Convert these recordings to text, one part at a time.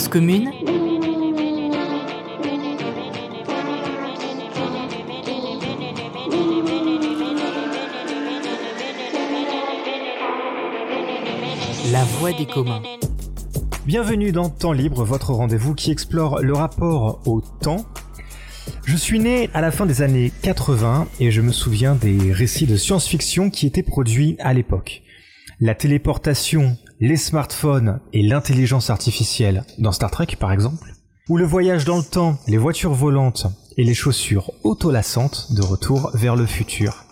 Commune La voix des communs. Bienvenue dans Temps Libre, votre rendez-vous qui explore le rapport au temps. Je suis né à la fin des années 80 et je me souviens des récits de science-fiction qui étaient produits à l'époque. La téléportation, les smartphones et l'intelligence artificielle dans Star Trek par exemple, ou le voyage dans le temps, les voitures volantes et les chaussures autolassantes de retour vers le futur.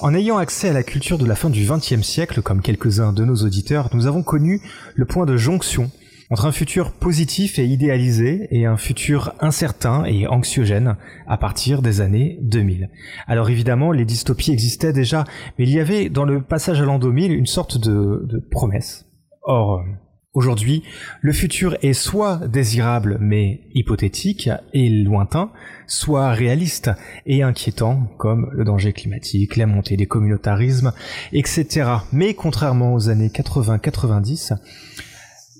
En ayant accès à la culture de la fin du XXe siècle, comme quelques-uns de nos auditeurs, nous avons connu le point de jonction entre un futur positif et idéalisé et un futur incertain et anxiogène à partir des années 2000. Alors évidemment, les dystopies existaient déjà, mais il y avait dans le passage à l'an 2000 une sorte de, de promesse. Or, Aujourd'hui, le futur est soit désirable mais hypothétique et lointain, soit réaliste et inquiétant, comme le danger climatique, la montée des communautarismes, etc. Mais contrairement aux années 80-90,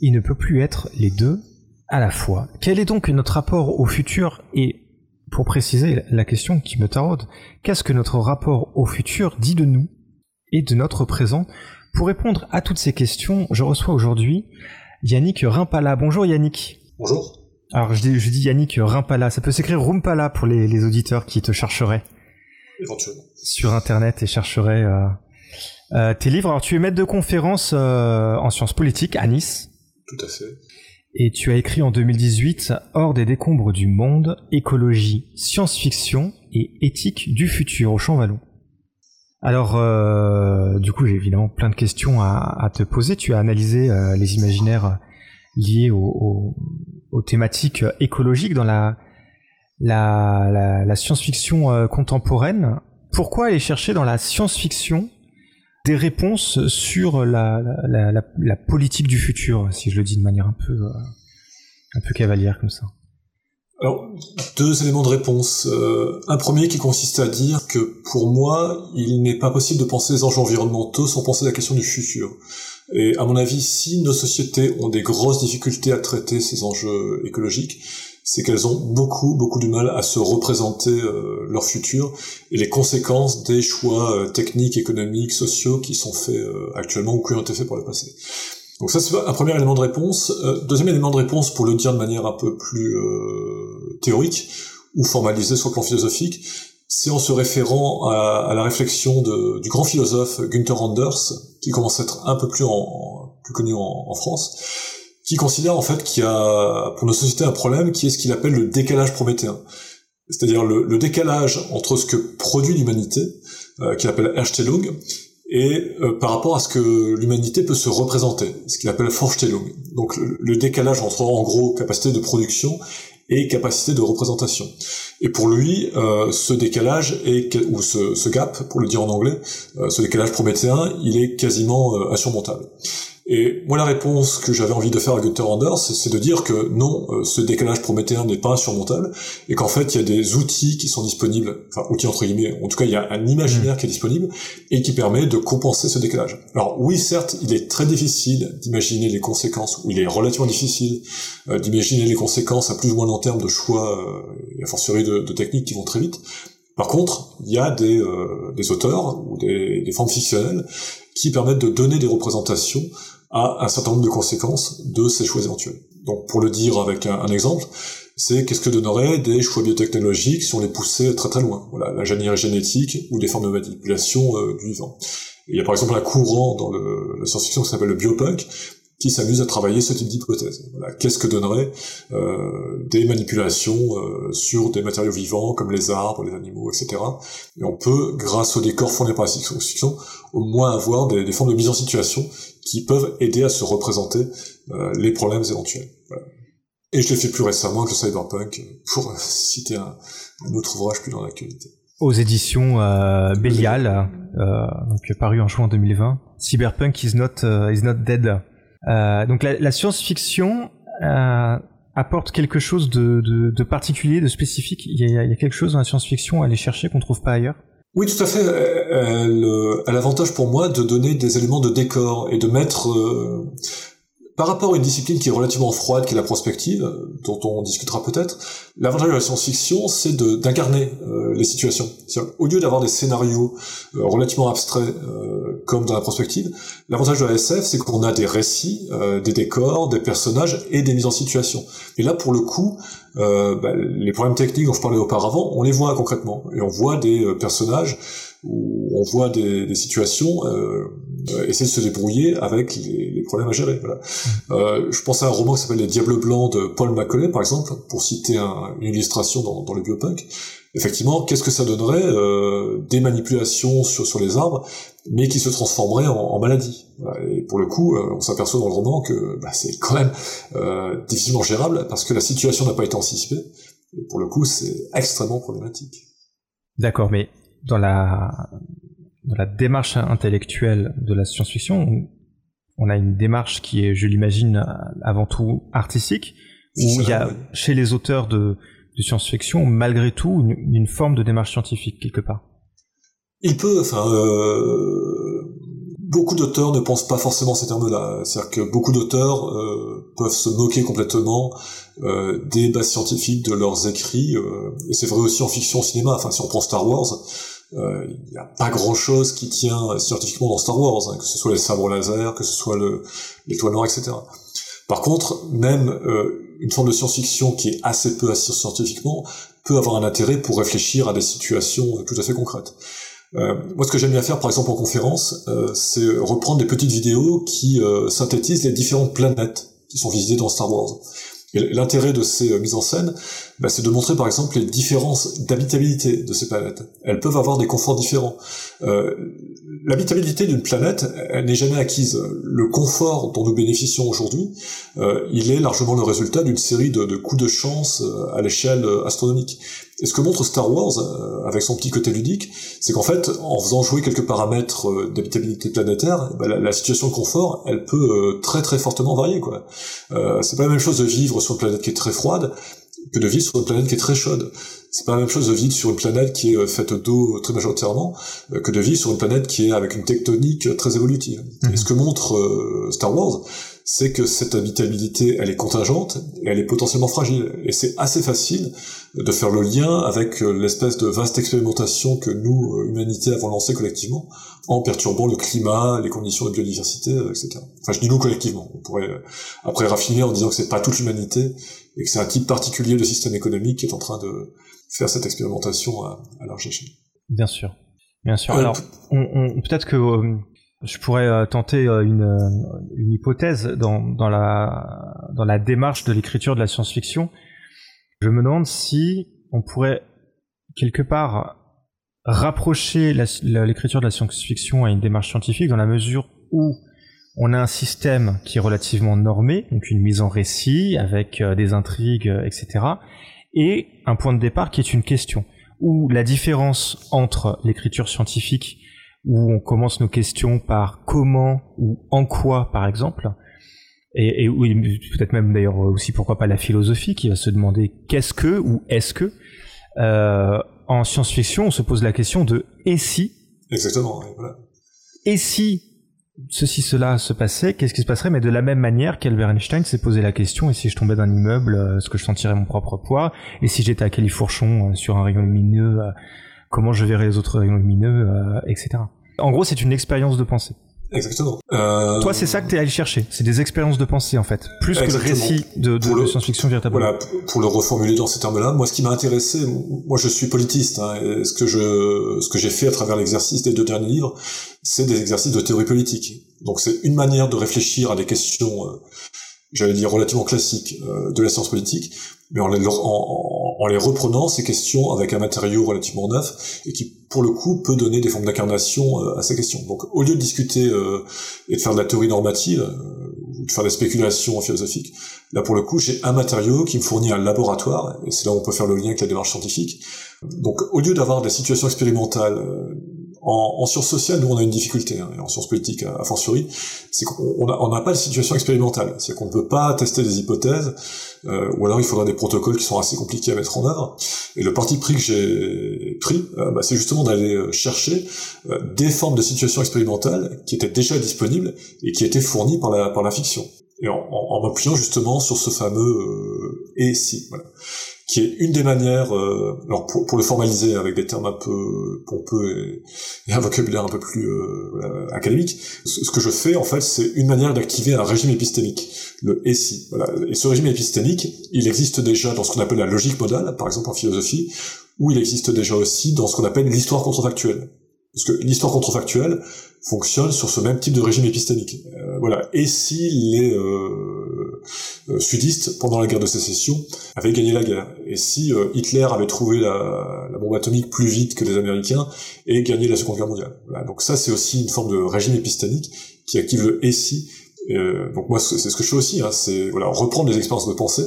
il ne peut plus être les deux à la fois. Quel est donc notre rapport au futur et, pour préciser la question qui me taraude, qu'est-ce que notre rapport au futur dit de nous et de notre présent pour répondre à toutes ces questions, je reçois aujourd'hui Yannick Rimpala. Bonjour Yannick. Bonjour. Alors je dis, je dis Yannick Rimpala, ça peut s'écrire Rumpala pour les, auditeurs qui te chercheraient. Éventuellement. Sur internet et chercheraient euh, euh, tes livres. Alors tu es maître de conférence euh, en sciences politiques à Nice. Tout à fait. Et tu as écrit en 2018 Hors des décombres du monde, écologie, science-fiction et éthique du futur au Champ Vallon. Alors, euh, du coup, j'ai évidemment plein de questions à, te poser. Tu as analysé euh, les imaginaires liés aux thématiques écologiques dans la, science-fiction euh, contemporaine. Pourquoi aller chercher dans la science-fiction des réponses sur la, la, politique du futur, si je le dis de manière un peu, un peu cavalière comme ça? Alors, deux éléments de réponse. Euh, un premier qui consiste à dire que pour moi, il n'est pas possible de penser les enjeux environnementaux sans penser la question du futur. Et à mon avis, si nos sociétés ont des grosses difficultés à traiter ces enjeux écologiques, c'est qu'elles ont beaucoup, beaucoup de mal à se représenter euh, leur futur et les conséquences des choix euh, techniques, économiques, sociaux qui sont faits actuellement ou qui ont été faits pour le passé. Donc ça, c'est un premier élément de réponse. Euh, deuxième élément de réponse, pour le dire de manière un peu plus euh, théorique ou formalisée sur le plan philosophique, c'est en se référant à, la réflexion du grand philosophe Günther Anders, qui commence à être un peu plus, en, plus connu en, France, qui considère en fait qu'il y a pour nos sociétés un problème qui est ce qu'il appelle le décalage prométhéen. C'est-à-dire le, le, décalage entre ce que produit l'humanité, euh, qu'il appelle Erstellung, et euh, par rapport à ce que l'humanité peut se représenter, ce qu'il appelle Vorstellung. Donc le, décalage entre en gros capacité de production et capacité de représentation. Et pour lui, euh, ce décalage est, ou ce, gap, pour le dire en anglais, euh, ce décalage prométhéen, il est quasiment insurmontable. Et moi, la réponse que j'avais envie de faire à Gunther Anders, c'est de dire que non, euh, ce décalage prométhéen n'est pas insurmontable, et qu'en fait, il y a des outils qui sont disponibles, enfin, outils entre guillemets, en tout cas, il y a un imaginaire qui est disponible, et qui permet de compenser ce décalage. Alors oui, certes, il est très difficile d'imaginer les conséquences, ou il est relativement difficile euh, d'imaginer les conséquences à plus ou moins long terme de choix, euh, et a fortiori de, de techniques qui vont très vite, par contre, il y a des, euh, des auteurs ou des, des, formes fictionnelles qui permettent de donner des représentations à un certain nombre de conséquences de ces choix éventuels. Donc pour le dire avec un, exemple, c'est qu'est-ce que donneraient des choix biotechnologiques si on les poussait très très loin? Voilà, l'ingénierie génétique ou des formes de manipulation euh, du vivant. il y a par exemple un courant dans la science-fiction qui s'appelle le biopunk, qui s'amuse à travailler ce type d'hypothèse. Voilà. Qu'est-ce que donnerait euh, des manipulations euh, sur des matériaux vivants comme les arbres, les animaux, etc. Et on peut, grâce au décor fourni par la science-fiction, au moins avoir des, des, formes de mise en situation qui peuvent aider à se représenter euh, les problèmes éventuels. Voilà. Et je l'ai fait plus récemment avec le cyberpunk, pour citer un, un autre ouvrage plus dans l'actualité aux éditions euh, Bélial, euh, donc paru en juin 2020. Cyberpunk is not uh, is not dead. Euh, donc la, science-fiction euh, apporte quelque chose de, particulier, de spécifique. Il y, a, quelque chose dans la science-fiction à aller chercher qu'on trouve pas ailleurs? Oui, tout à fait. Elle, a l'avantage pour moi de donner des éléments de décor et de mettre par rapport à une discipline qui est relativement froide, qui est la prospective, dont on discutera peut-être, l'avantage de la science-fiction, c'est d'incarner euh, les situations. Au lieu d'avoir des scénarios euh, relativement abstraits, euh, comme dans la prospective, l'avantage de la SF, c'est qu'on a des récits, des décors, des personnages et des mises en situation. Et là, pour le coup, bah, les problèmes techniques dont je parlais auparavant, on les voit concrètement. Et on voit des personnages, où on voit des, situations euh, essayer de se débrouiller avec les, problèmes à gérer. Euh, je pense à un roman qui s'appelle Les Diables Blancs de Paul Macaulay, par exemple, pour citer un, une illustration dans, le biopunk. Effectivement, qu'est-ce que ça donnerait euh, Des manipulations sur, les arbres, mais qui se transformeraient en, maladie. Et pour le coup, euh, on s'aperçoit dans le roman que bah, c'est quand même euh, difficilement gérable parce que la situation n'a pas été anticipée. Et pour le coup, c'est extrêmement problématique. D'accord, mais dans la la démarche intellectuelle de la science-fiction, on a une démarche qui est, je l'imagine, avant tout artistique, où il y a chez les auteurs de, science-fiction, malgré tout, une, forme de démarche scientifique quelque part. Il peut, enfin, euh, beaucoup d'auteurs ne pensent pas forcément ces termes-là. C'est-à-dire que beaucoup d'auteurs euh, peuvent se moquer complètement euh, des bases scientifiques de leurs écrits, et c'est vrai aussi en fiction, au cinéma. Enfin, si on prend Star Wars, il euh, n'y a pas grand chose qui tient scientifiquement dans Star Wars, hein, que ce soit les sabres laser, que ce soit l'étoile noire, etc. Par contre, même euh, une forme de science-fiction qui est assez peu assise scientifiquement peut avoir un intérêt pour réfléchir à des situations tout à fait concrètes. Euh, moi, ce que j'aime bien faire, par exemple en conférence, euh, c'est reprendre des petites vidéos qui synthétisent les différentes planètes qui sont visitées dans Star Wars. L'intérêt de ces mises en scène, bah, c'est de montrer par exemple les différences d'habitabilité de ces planètes. Elles peuvent avoir des conforts différents. Euh, L'habitabilité d'une planète, elle n'est jamais acquise. Le confort dont nous bénéficions aujourd'hui, euh, il est largement le résultat d'une série de, coups de chance euh, à l'échelle euh, astronomique. Et ce que montre Star Wars, euh, avec son petit côté ludique, c'est qu'en fait, en faisant jouer quelques paramètres d'habitabilité planétaire, bah, la, la, situation de confort, elle peut très très fortement varier. quoi. c'est pas la même chose de vivre sur une planète qui est très froide que de vivre sur une planète qui est très chaude. C'est pas la même chose de vivre sur une planète qui est euh, faite d'eau très majoritairement euh, que de vivre sur une planète qui est avec une tectonique euh, très évolutive. Et ce que montre Star Wars, c'est que cette habitabilité, elle est contingente et elle est potentiellement fragile. Et c'est assez facile de faire le lien avec l'espèce de vaste expérimentation que nous, humanité, avons lancée collectivement, en perturbant le climat, les conditions de biodiversité, etc. Enfin, je dis nous collectivement. On pourrait après raffiner en disant que c'est pas toute l'humanité et que c'est un type particulier de système économique qui est en train de faire cette expérimentation à, à large échelle. Bien sûr, bien sûr. Euh, Alors, on, peut-être que euh, je pourrais euh, tenter une, une hypothèse dans, la, dans la démarche de l'écriture de la science-fiction. Je me demande si on pourrait quelque part rapprocher l'écriture de la science-fiction à une démarche scientifique dans la mesure où on a un système qui est relativement normé, donc une mise en récit avec euh, des intrigues, euh, etc. Et un point de départ qui est une question, où la différence entre l'écriture scientifique, où on commence nos questions par comment ou en quoi, par exemple, et, peut-être même d'ailleurs aussi pourquoi pas la philosophie qui va se demander qu'est-ce que ou est-ce que. Euh, en science-fiction, on se pose la question de et si? Exactement. Voilà. Et si ceci, cela se passait, qu'est-ce qui se passerait? Mais de la même manière qu'Albert Einstein s'est posé la question, et si je tombais d'un immeuble, euh, est-ce que je sentirais mon propre poids? Et si j'étais à Califourchon euh, sur un rayon lumineux, comment je verrais les autres rayons lumineux, etc. En gros, c'est une expérience de pensée. Exactement. Euh... Toi, c'est ça que tu es allé chercher. C'est des expériences de pensée, en fait. Plus que le récit de, de, science-fiction véritablement. Voilà, pour le reformuler dans ces termes-là, moi, ce qui m'a intéressé, moi, je suis politiste, hein, et ce que je, ce que j'ai fait à travers l'exercice des deux derniers livres, c'est des exercices de théorie politique. Donc, c'est une manière de réfléchir à des questions, euh, j'allais dire relativement classiques euh, de la science politique, mais en, les, reprenant ces questions avec un matériau relativement neuf et qui pour le coup peut donner des formes d'incarnation euh, à ces questions. Donc au lieu de discuter euh, et de faire de la théorie normative euh, ou de faire des spéculations philosophiques, là pour le coup j'ai un matériau qui me fournit un laboratoire et c'est là où on peut faire le lien avec la démarche scientifique. Donc au lieu d'avoir des situations expérimentales en, en sciences sociales, nous on a une difficulté, hein, et en sciences politiques à, fortiori, c'est qu'on n'a pas de situation expérimentale, c'est qu'on ne peut pas tester des hypothèses, euh, ou alors il faudra des protocoles qui sont assez compliqués à mettre en œuvre. Et le parti pris que j'ai pris, euh, bah, c'est justement d'aller euh, chercher des formes de situations expérimentales qui étaient déjà disponibles et qui étaient fournies par la, par la fiction. et en, en, m'appuyant justement sur ce fameux euh, et si, voilà, qui est une des manières, euh, alors pour, pour, le formaliser avec des termes un peu pompeux et, un vocabulaire un peu plus euh, académique, ce, que je fais en fait, c'est une manière d'activer un régime épistémique, le et si. Voilà. Et ce régime épistémique, il existe déjà dans ce qu'on appelle la logique modale, par exemple en philosophie, ou il existe déjà aussi dans ce qu'on appelle l'histoire contrefactuelle. Parce que l'histoire contrefactuelle fonctionne sur ce même type de régime épistémique. Euh, voilà. Et si les euh, euh, sudistes, pendant la guerre de sécession, avaient gagné la guerre Et si Hitler avait trouvé la, bombe atomique plus vite que les Américains et gagné la Seconde Guerre mondiale. Donc ça, c'est aussi une forme de régime épistémique qui active le « et si ». donc moi, c'est ce que je fais aussi. Hein, c'est voilà, reprendre les expériences de pensée.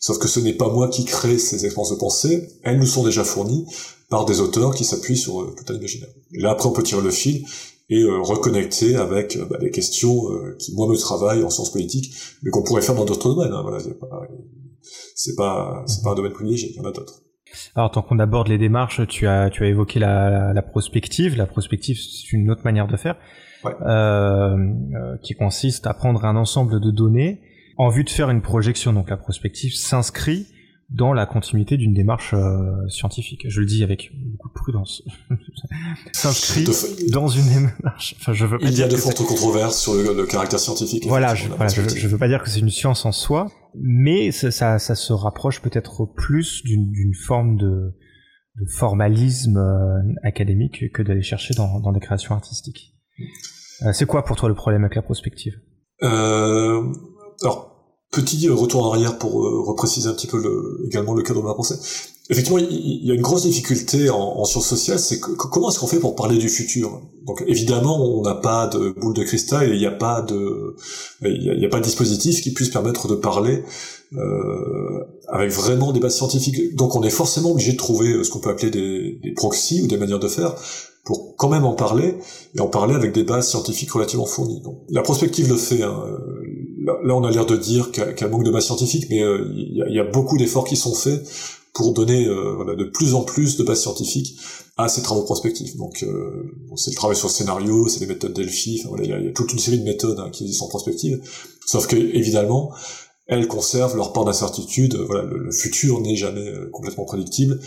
Sauf que ce n'est pas moi qui crée ces expériences de pensée, elles nous sont déjà fournies par des auteurs qui s'appuient sur euh, tout un imaginaire. là, après, on peut tirer le fil et euh, reconnecter avec euh, bah, des questions qui, moi, me travaillent en sciences politiques, mais qu'on pourrait faire dans d'autres domaines. Hein, voilà, c'est pas, c'est pas, un domaine privilégié, il y en a d'autres. Alors, tant qu'on aborde les démarches, tu as, tu as évoqué la, la prospective. La prospective, c'est une autre manière de faire, ouais. euh, qui consiste à prendre un ensemble de données en vue de faire une projection. Donc, la prospective s'inscrit dans la continuité d'une démarche euh, scientifique. Je le dis avec beaucoup de prudence. S'inscrit dans une démarche. Enfin, je veux pas Il y a de fortes controverses sur le, caractère scientifique. Voilà, je, voilà je, veux pas dire que c'est une science en soi, mais ça, ça, ça se rapproche peut-être plus d'une forme de, de formalisme euh, académique que d'aller chercher dans, dans des créations artistiques. Euh, c'est quoi pour toi le problème avec la prospective? Euh, Alors, Petit retour en arrière pour euh, repréciser un petit peu le, également le cadre de ma pensée. Effectivement, il y a une grosse difficulté en, en sciences sociales, c'est que, comment est-ce qu'on fait pour parler du futur? Donc évidemment, on n'a pas de boule de cristal et il n'y a pas de, il n'y a, pas de dispositif qui puisse permettre de parler euh, avec vraiment des bases scientifiques. Donc on est forcément obligé de trouver euh, ce qu'on peut appeler des, des proxys ou des manières de faire pour quand même en parler et en parler avec des bases scientifiques relativement fournies. Donc, la prospective le fait. Hein là, on a l'air de dire qu'elle manque de base scientifique, mais euh, il y, a, beaucoup d'efforts qui sont faits pour donner euh, de plus en plus de base scientifique à ces travaux prospectifs. Donc, euh, c'est le travail sur le scénario, c'est les méthodes Delphi. il y, a toute une série de méthodes hein, qui existent en prospective. Sauf que évidemment, elles conservent leur part d'incertitude. Le futur n'est jamais complètement prédictible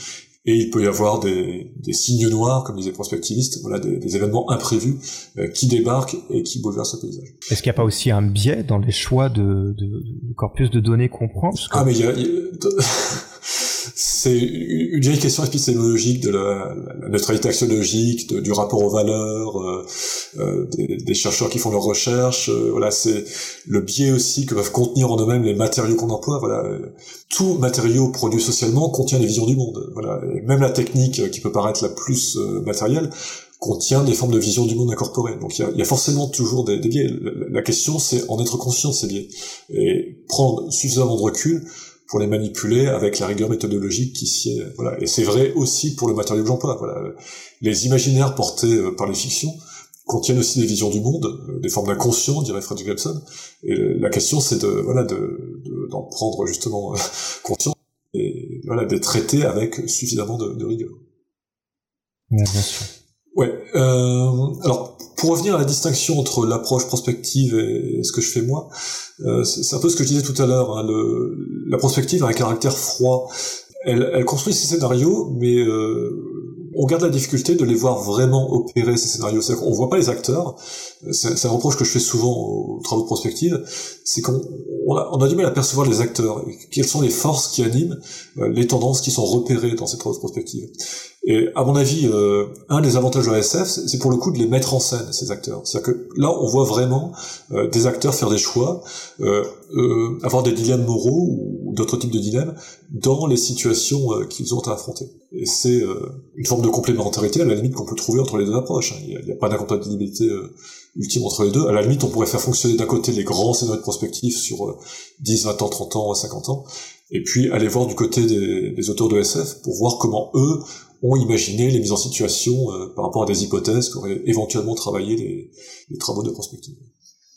et il peut y avoir des, des signes noirs, comme disaient les prospectivistes, voilà, des, des événements imprévus euh, qui débarquent et qui bouleversent le paysage. Est-ce qu'il n'y a pas aussi un biais dans les choix de, de, de corpus de données qu'on prend? Ah mais il y a... c'est une vieille question épistémologique de la, la neutralité axiologique, du rapport aux valeurs, euh, euh, des, chercheurs qui font leurs recherches. Euh, voilà, c'est le biais aussi que peuvent contenir en eux-mêmes les matériaux qu'on emploie. Voilà, tout matériau produit socialement contient des visions du monde. Voilà, et même la technique qui peut paraître la plus matérielle contient des formes de vision du monde incorporées. Donc il y a, forcément toujours des, des biais. La, la question, c'est en être conscient de ces biais et prendre suffisamment de recul pour les manipuler avec la rigueur méthodologique qui s'y est. Voilà. Et c'est vrai aussi pour le matériau que j'emploie. Voilà. Les imaginaires portés euh, par les fictions contiennent aussi des visions du monde, euh, des formes d'inconscient, dirait Fred Jacobson. Et la question, c'est de voilà de d'en prendre justement conscience et voilà de traiter avec suffisamment de rigueur. bien sûr. Ouais. Euh, alors, pour revenir à la distinction entre l'approche prospective et ce que je fais moi, euh, c'est un peu ce que je disais tout à l'heure. Hein, la prospective a un caractère froid. Elle, elle construit ses scénarios, mais euh, on garde la difficulté de les voir vraiment opérer ces scénarios. C'est-à-dire qu'on voit pas les acteurs. C'est un reproche que je fais souvent aux travaux de prospective, c'est qu'on on a, on a, du mal à percevoir les acteurs. Quelles sont les forces qui animent euh, les tendances qui sont repérées dans ces travaux de prospective. Et à mon avis, euh, un des avantages de la SF, c'est pour le coup de les mettre en scène, ces acteurs. C'est-à-dire que là, on voit vraiment euh, des acteurs faire des choix, euh, euh avoir des dilemmes moraux ou d'autres types de dilemmes dans les situations qu'ils ont à affronter. Et c'est une forme de complémentarité, à la limite, qu'on peut trouver entre les deux approches. Hein. Il n'y a, pas d'incompatibilité ultime entre les deux. À la limite, on pourrait faire fonctionner d'un côté les grands scénarios de prospective sur 10, 20 ans, 30 ans, 50 ans, et puis aller voir du côté des, des auteurs de SF pour voir comment eux ont imaginé les mises en situation euh, par rapport à des hypothèses qu'auraient éventuellement travaillé les, les, travaux de prospective.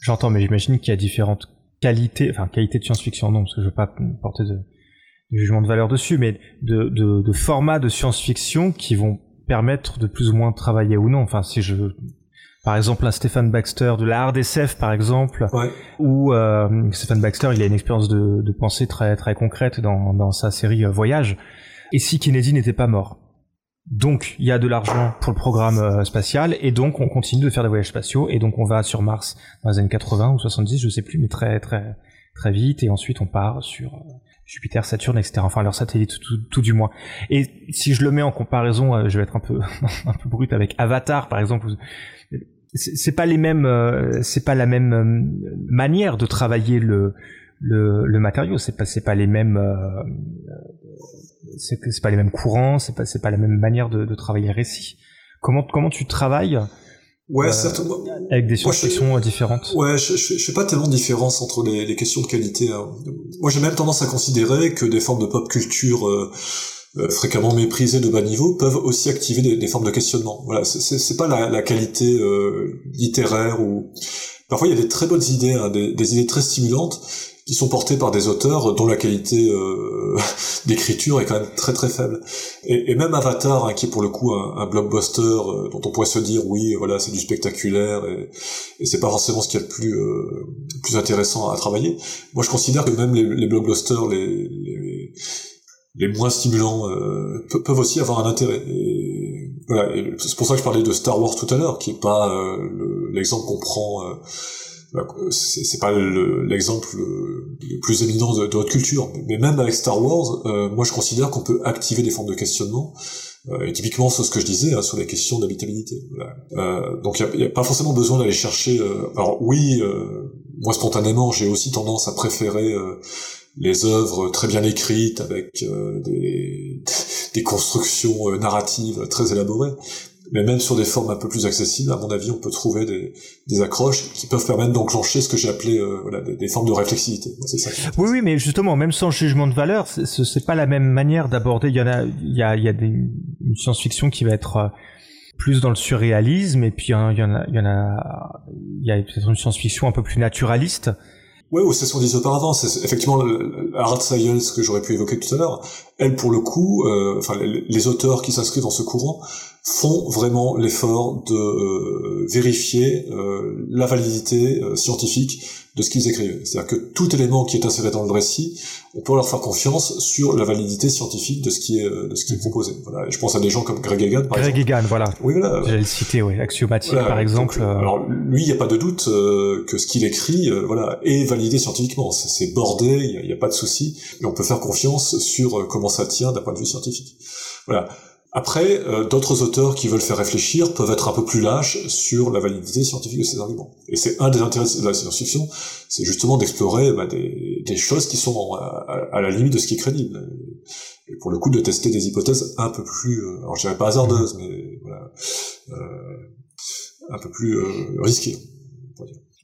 J'entends, mais j'imagine qu'il y a différentes qualités, enfin qualités de science-fiction, non, parce que je veux pas porter de, de jugement de valeur dessus, mais de, de, de formats de science-fiction qui vont permettre de plus ou moins travailler ou non. Enfin, si je par exemple un Stephen Baxter de la RDSF par exemple, ouais. où euh, Stephen Baxter il a une expérience de, de pensée très très concrète dans, dans sa série Voyage. Et si Kennedy n'était pas mort, donc il y a de l'argent pour le programme euh, spatial et donc on continue de faire des voyages spatiaux et donc on va sur Mars dans les années 80 ou 70, je sais plus, mais très très très vite et ensuite on part sur euh, Jupiter, Saturne, etc. Enfin leurs satellites tout, tout, du moins. Et si je le mets en comparaison, euh, je vais être un peu un peu brut avec Avatar par exemple. C'est pas les mêmes, c'est pas la même manière de travailler le le, le matériau. C'est pas c'est pas les mêmes c'est c'est pas les mêmes courants, c'est pas c'est pas la même manière de, de travailler le récit. Comment comment tu travailles Ouais, euh. Avec des science-fiction différentes? Ouais, je, je, je, fais pas tellement de différence entre les, les questions de qualité. Hein. Moi, j'ai même tendance à considérer que des formes de pop culture euh, euh, fréquemment méprisées de bas niveau peuvent aussi activer des, des formes de questionnement. Voilà, c'est pas la, la qualité littéraire ou parfois il y a des très bonnes idées, hein, des, des idées très stimulantes qui sont portés par des auteurs dont la qualité euh, d'écriture est quand même très très faible. Et, même Avatar, hein, qui est pour le coup un, blockbuster euh, dont on pourrait se dire oui, voilà, c'est du spectaculaire et, et c'est pas forcément ce qui est le plus euh, plus intéressant à travailler. Moi, je considère que même les, blockbusters les, les, les moins stimulants euh, peuvent aussi avoir un intérêt. Et, voilà, c'est pour ça que je parlais de Star Wars tout à l'heure, qui est pas l'exemple qu'on prend c'est pas l'exemple le, plus éminent de, de, notre culture. Mais même avec Star Wars, euh, moi je considère qu'on peut activer des formes de questionnement. Euh, et typiquement sur ce que je disais, hein, sur les questions d'habitabilité. Euh, donc il n'y a, pas forcément besoin d'aller chercher... Euh, alors oui, euh, moi spontanément, j'ai aussi tendance à préférer les œuvres très bien écrites, avec des, des constructions narratives très élaborées mais même sur des formes un peu plus accessibles, à mon avis, on peut trouver des, accroches qui peuvent permettre d'enclencher ce que j'ai appelé euh, voilà, des, formes de réflexivité. Ça. Oui, oui, mais justement, même sans jugement de valeur, c'est pas la même manière d'aborder. Il y en a, il y a, il y a une science-fiction qui va être euh, plus dans le surréalisme, et puis il y en a, il y en a, il y a peut-être une science-fiction un peu plus naturaliste. Ouais, ou c'est ce qu'on disait auparavant, c'est effectivement hard science que j'aurais pu évoquer tout à l'heure. Elle, pour le coup, euh, enfin les, les, auteurs qui s'inscrivent dans ce courant font vraiment l'effort de euh, vérifier euh, la validité euh, scientifique de ce qu'ils écrivent. C'est-à-dire que tout élément qui est inséré dans le récit, on peut leur faire confiance sur la validité scientifique de ce qui est de ce qui est proposé. Voilà. je pense à des gens comme Greg Egan, par Greg Egan, voilà. Oui, voilà. J'allais le citer, oui. Axiomatique, par exemple. alors lui, il n'y a pas de doute que ce qu'il écrit, voilà, est validé scientifiquement. C'est bordé, il n'y a, a, pas de souci, et on peut faire confiance sur comment ça tient d'un point de vue scientifique. Voilà. Après, euh, d'autres auteurs qui veulent faire réfléchir peuvent être un peu plus lâches sur la validité scientifique de ces arguments. Et c'est un des intérêts de la science-fiction, c'est justement d'explorer bah, des, des, choses qui sont à, la limite de ce qui est crédible. Et pour le coup, de tester des hypothèses un peu plus, euh, alors je dirais pas hasardeuses, mais voilà, euh, un peu plus euh, risquées.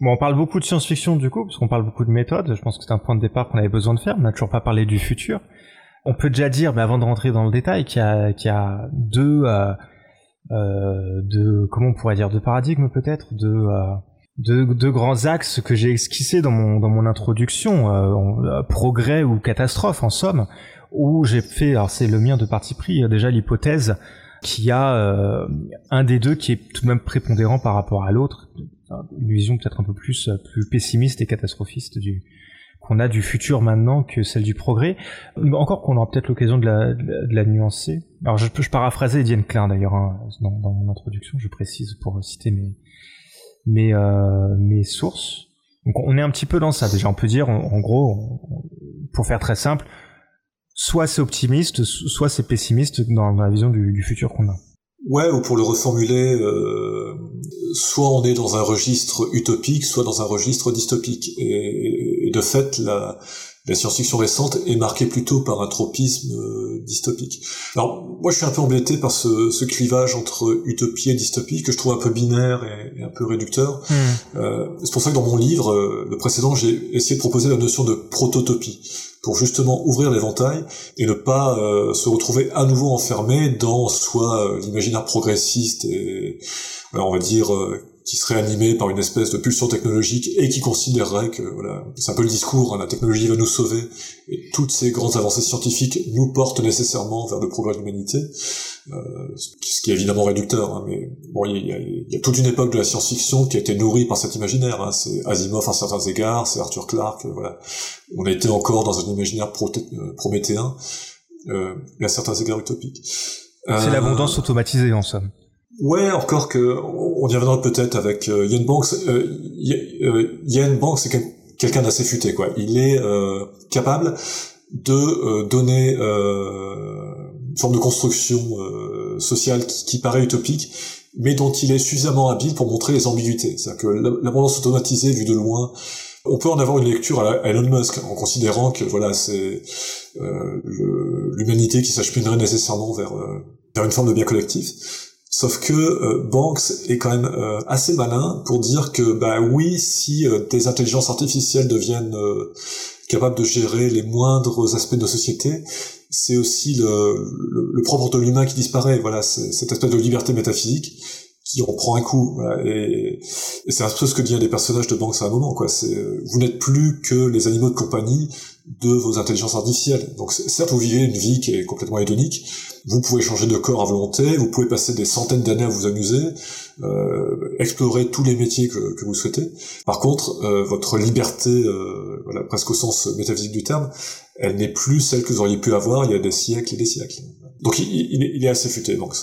Bon, on parle beaucoup de science-fiction du coup, parce qu'on parle beaucoup de méthodes. Je pense que c'est un point de départ qu'on avait besoin de faire. On n'a toujours pas parlé du futur. On peut déjà dire, mais avant de rentrer dans le détail, qu'il y a, deux, euh, euh, comment on pourrait dire, deux paradigmes peut-être, deux, euh, grands axes que j'ai esquissés dans mon, introduction, euh, progrès ou catastrophe en somme, où j'ai fait, alors c'est le mien de parti pris, déjà l'hypothèse qu'il y a un des deux qui est tout de même prépondérant par rapport à l'autre, une vision peut-être un peu plus pessimiste et catastrophiste du, qu'on a du futur maintenant que celle du progrès. Encore qu'on aura peut-être l'occasion de la, de la, nuancer. Alors je je paraphraser Diane Klein d'ailleurs hein, dans, dans, mon introduction, je précise pour citer mes mes, euh, mes sources. Donc on est un petit peu dans ça déjà. On peut dire en, gros, pour faire très simple, soit c'est optimiste, soit c'est pessimiste dans, la vision du, du futur qu'on a. Ouais, ou pour le reformuler, euh, soit on est dans un registre utopique, soit dans un registre dystopique. Et, et de fait, la, la science-fiction récente est marquée plutôt par un tropisme euh, dystopique. Alors, moi, je suis un peu embêté par ce, ce, clivage entre utopie et dystopie que je trouve un peu binaire et, et un peu réducteur. Mmh. Euh, c'est pour ça que dans mon livre, euh, le précédent, j'ai essayé de proposer la notion de prototopie pour justement ouvrir l'éventail et ne pas se retrouver à nouveau enfermé dans soit l'imaginaire progressiste et on va dire qui serait animé par une espèce de pulsion technologique et qui considérerait que voilà, c'est un peu le discours, hein, la technologie va nous sauver et toutes ces grandes avancées scientifiques nous portent nécessairement vers le progrès de l'humanité, euh, ce qui est évidemment réducteur. Hein, mais bon, il y a, y a, toute une époque de la science-fiction qui a été nourrie par cet imaginaire. Hein, c'est Asimov à certains égards, c'est Arthur Clarke. Voilà, on était encore dans un imaginaire euh, prométhéen euh, et à certains égards utopique. C'est l'abondance automatisée en somme. Ouais, encore que on y reviendra peut-être avec euh, Yann Banks. Euh, Yann Banks c'est quelqu'un d'assez futé, quoi. Il est euh, capable de euh, donner une forme de construction sociale qui, qui, paraît utopique, mais dont il est suffisamment habile pour montrer les ambiguïtés. C'est-à-dire que l'abondance automatisée vue de loin, on peut en avoir une lecture à Elon Musk en considérant que voilà c'est l'humanité qui s'acheminerait nécessairement vers vers une forme de bien collectif. Sauf que euh, Banks est quand même euh, assez malin pour dire que bah oui, si euh, des intelligences artificielles deviennent capables de gérer les moindres aspects de nos sociétés, c'est aussi le, le, propre de l'humain qui disparaît. Voilà, cette espèce de liberté métaphysique qui en prend un coup. Et, et c'est un peu ce que dit un des personnages de Banks à un moment. Quoi. C'est vous n'êtes plus que les animaux de compagnie de vos intelligences artificielles. Donc certes, vous vivez une vie qui est complètement hédonique, vous pouvez changer de corps à volonté, vous pouvez passer des centaines d'années à vous amuser, euh, explorer tous les métiers que, vous souhaitez. Par contre, euh, votre liberté, euh, voilà, presque au sens métaphysique du terme, elle n'est plus celle que vous auriez pu avoir il y a des siècles et des siècles. Donc il, il, est, assez futé, donc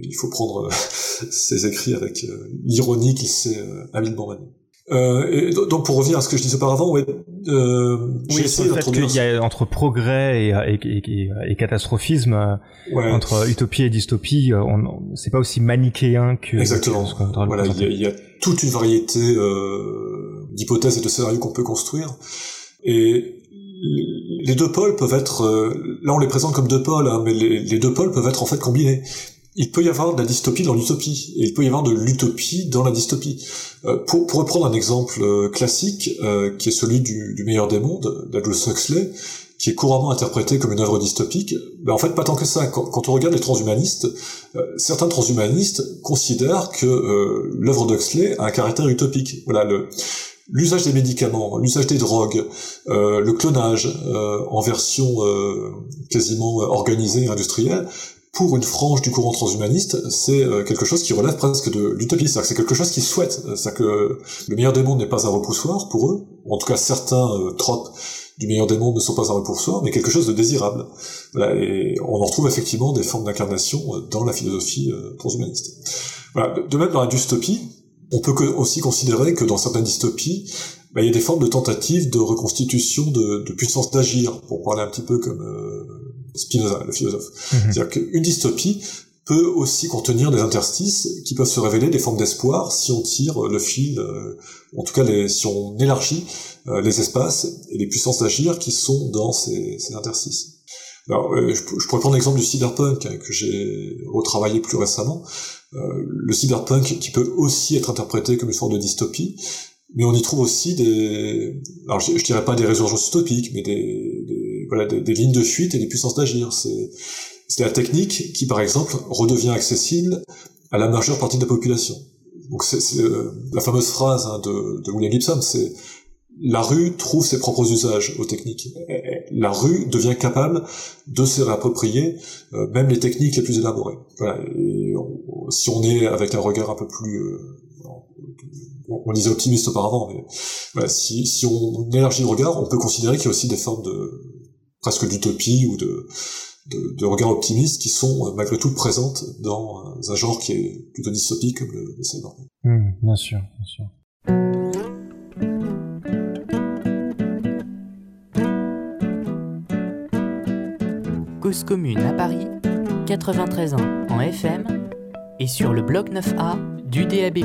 il faut prendre ses écrits avec l'ironie qu'il sait habilement manier. Euh, et donc pour revenir à ce que je disais auparavant, ouais, euh, oui, essayé le fait qu'il y a entre progrès et, et, et, et catastrophisme, euh, entre utopie et dystopie, euh, c'est pas aussi manichéen que. Exactement. voilà, il y, a, il y, a, toute une variété euh, d'hypothèses et de scénarios qu'on peut construire, et les deux pôles peuvent être, là on les présente comme deux pôles, hein, mais les, les, deux pôles peuvent être en fait combinés il peut y avoir de la dystopie dans l'utopie, et il peut y avoir de l'utopie dans la dystopie. Euh, pour, pour reprendre un exemple euh, classique, euh, qui est celui du, du meilleur des mondes, d'Aldous Huxley, qui est couramment interprété comme une œuvre dystopique, ben en fait pas tant que ça. Quand, quand on regarde les transhumanistes, certains transhumanistes considèrent que l'œuvre d'Huxley a un caractère utopique. Voilà, le, l'usage des médicaments, l'usage des drogues, euh, le clonage euh, en version euh, quasiment organisée et industrielle, pour une frange du courant transhumaniste, c'est euh, quelque chose qui relève presque de l'utopie, c'est-à-dire que c'est quelque chose qu'ils souhaitent, c'est-à-dire que le meilleur des mondes n'est pas un repoussoir pour eux, en tout cas certains euh, tropes du meilleur des mondes ne sont pas un repoussoir, mais quelque chose de désirable. Voilà, et on en retrouve effectivement des formes d'incarnation euh, dans la philosophie transhumaniste. Voilà, de même dans la dystopie, on peut aussi considérer que dans certaines dystopies, bah, il y a des formes de tentatives de reconstitution de, de puissance d'agir, pour parler un petit peu comme Spinoza, le philosophe. Mhm. C'est-à-dire qu'une dystopie peut aussi contenir des interstices qui peuvent se révéler des formes d'espoir si on tire le fil, euh, en tout cas les, si on élargit euh, les espaces et les puissances d'agir qui sont dans ces, ces interstices. Alors, euh, je, je, pourrais prendre l'exemple du cyberpunk hein, que j'ai retravaillé plus récemment. le cyberpunk qui peut aussi être interprété comme une forme de dystopie, mais on y trouve aussi des, alors je, je dirais pas des résurgences utopiques, mais des, des des, lignes de fuite et des puissances d'agir. C'est, la technique qui, par exemple, redevient accessible à la majeure partie de la population. Donc c'est, euh, la fameuse phrase hein, de, William Gibson, c'est la rue trouve ses propres usages aux techniques. La rue devient capable de se réapproprier euh, même les techniques les plus élaborées. Et si on est avec un regard un peu plus euh, on disait optimiste auparavant, mais si on élargit le regard, on peut considérer qu'il y a aussi des formes de presque d'utopie ou de, de, de, regard optimiste qui sont euh, malgré tout présentes dans euh, un genre qui est plutôt dystopique comme le, le cyberpunk. Mmh, bien sûr, bien sûr. Cause commune à Paris, 93 ans en FM et sur le bloc 9A du DAB+.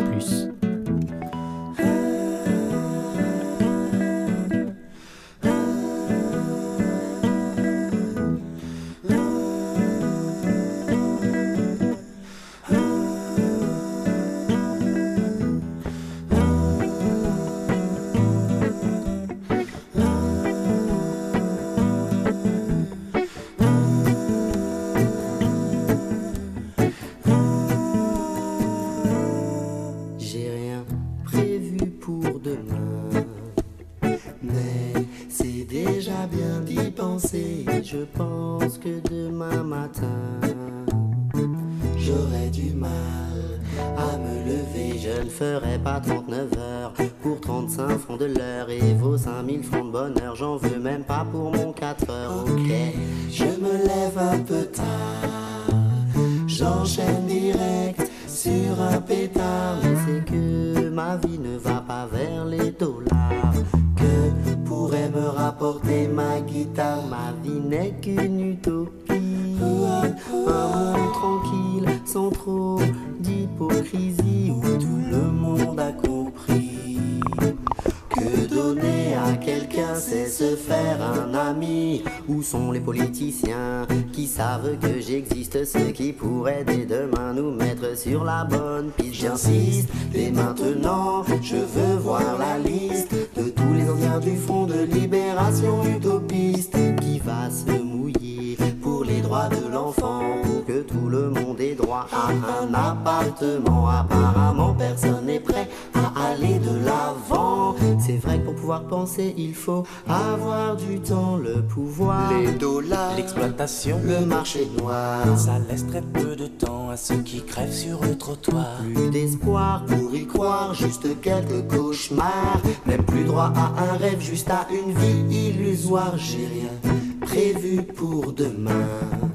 Un ami. Où sont les politiciens qui savent que j'existe, ceux qui pourraient dès demain nous mettre sur la bonne piste? J'insiste, dès maintenant, je veux voir la liste de tous les anciens du front de libération utopiste qui va se mouiller pour les droits de l'enfant, pour que tout le monde ait droit à un appartement. Apparemment, personne n'est prêt à aller de l'avant. C'est vrai que pour pouvoir penser, il faut avoir du temps, le pouvoir, Les dollars, l'exploitation, le marché noir. ça laisse très peu de temps à ceux qui crèvent sur le trottoir. Plus d'espoir pour y croire, juste quelques cauchemars. Même plus droit à un rêve, juste à une vie illusoire. J'ai rien prévu pour demain.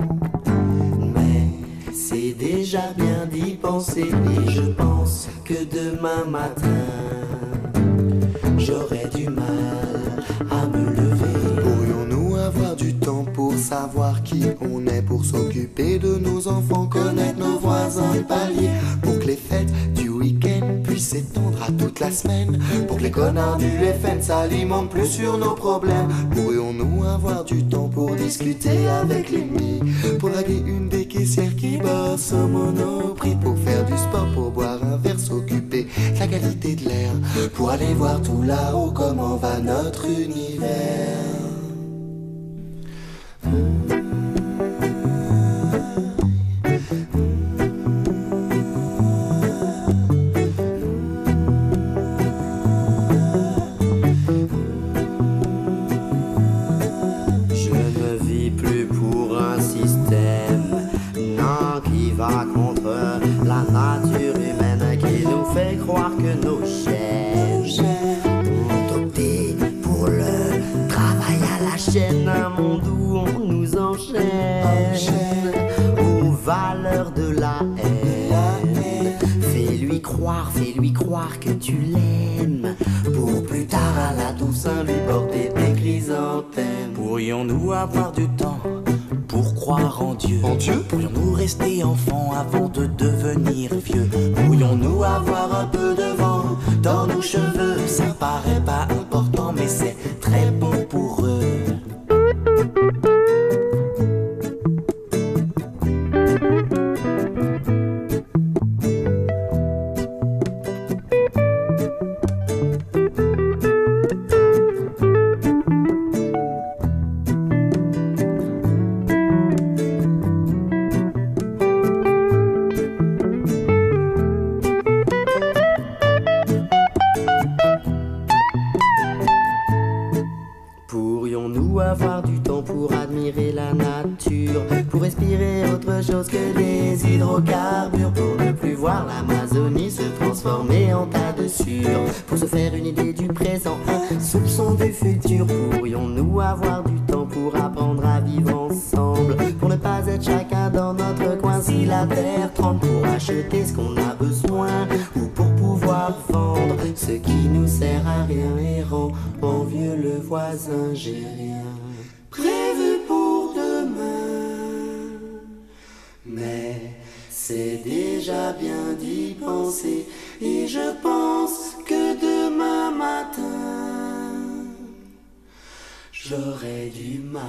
Déjà bien d'y penser. Et je pense que demain matin, j'aurai du mal à me lever. Pourrions-nous avoir du temps pour savoir qui on est, pour s'occuper de nos enfants, connaître nos voisins de palier, pour que les fêtes du week-end puissent s'étendre à toute la semaine, pour que les connards du FN s'alimentent plus sur nos problèmes. Pourrions-nous avoir du temps pour discuter avec l'ennemi, pour draguer une bosse au monoprix, pour faire du sport, pour boire un verre, s'occuper de la qualité de l'air, pour aller voir tout là-haut comment va notre univers. Va contre la nature humaine, qui nous fait croire que nos chaînes ont opté pour le travail à la chaîne, un monde où on nous enchaîne aux valeurs de la haine. Fais-lui croire, fais-lui croire que tu l'aimes, pour plus tard à la Toussaint lui porter des chrysanthèmes. Pourrions-nous avoir du temps en Dieu. En Dieu Pourrions-nous rester enfants avant de devenir vieux? Pourrions-nous avoir un peu de vent dans nos cheveux? Ça paraît pas j'aurai du mal.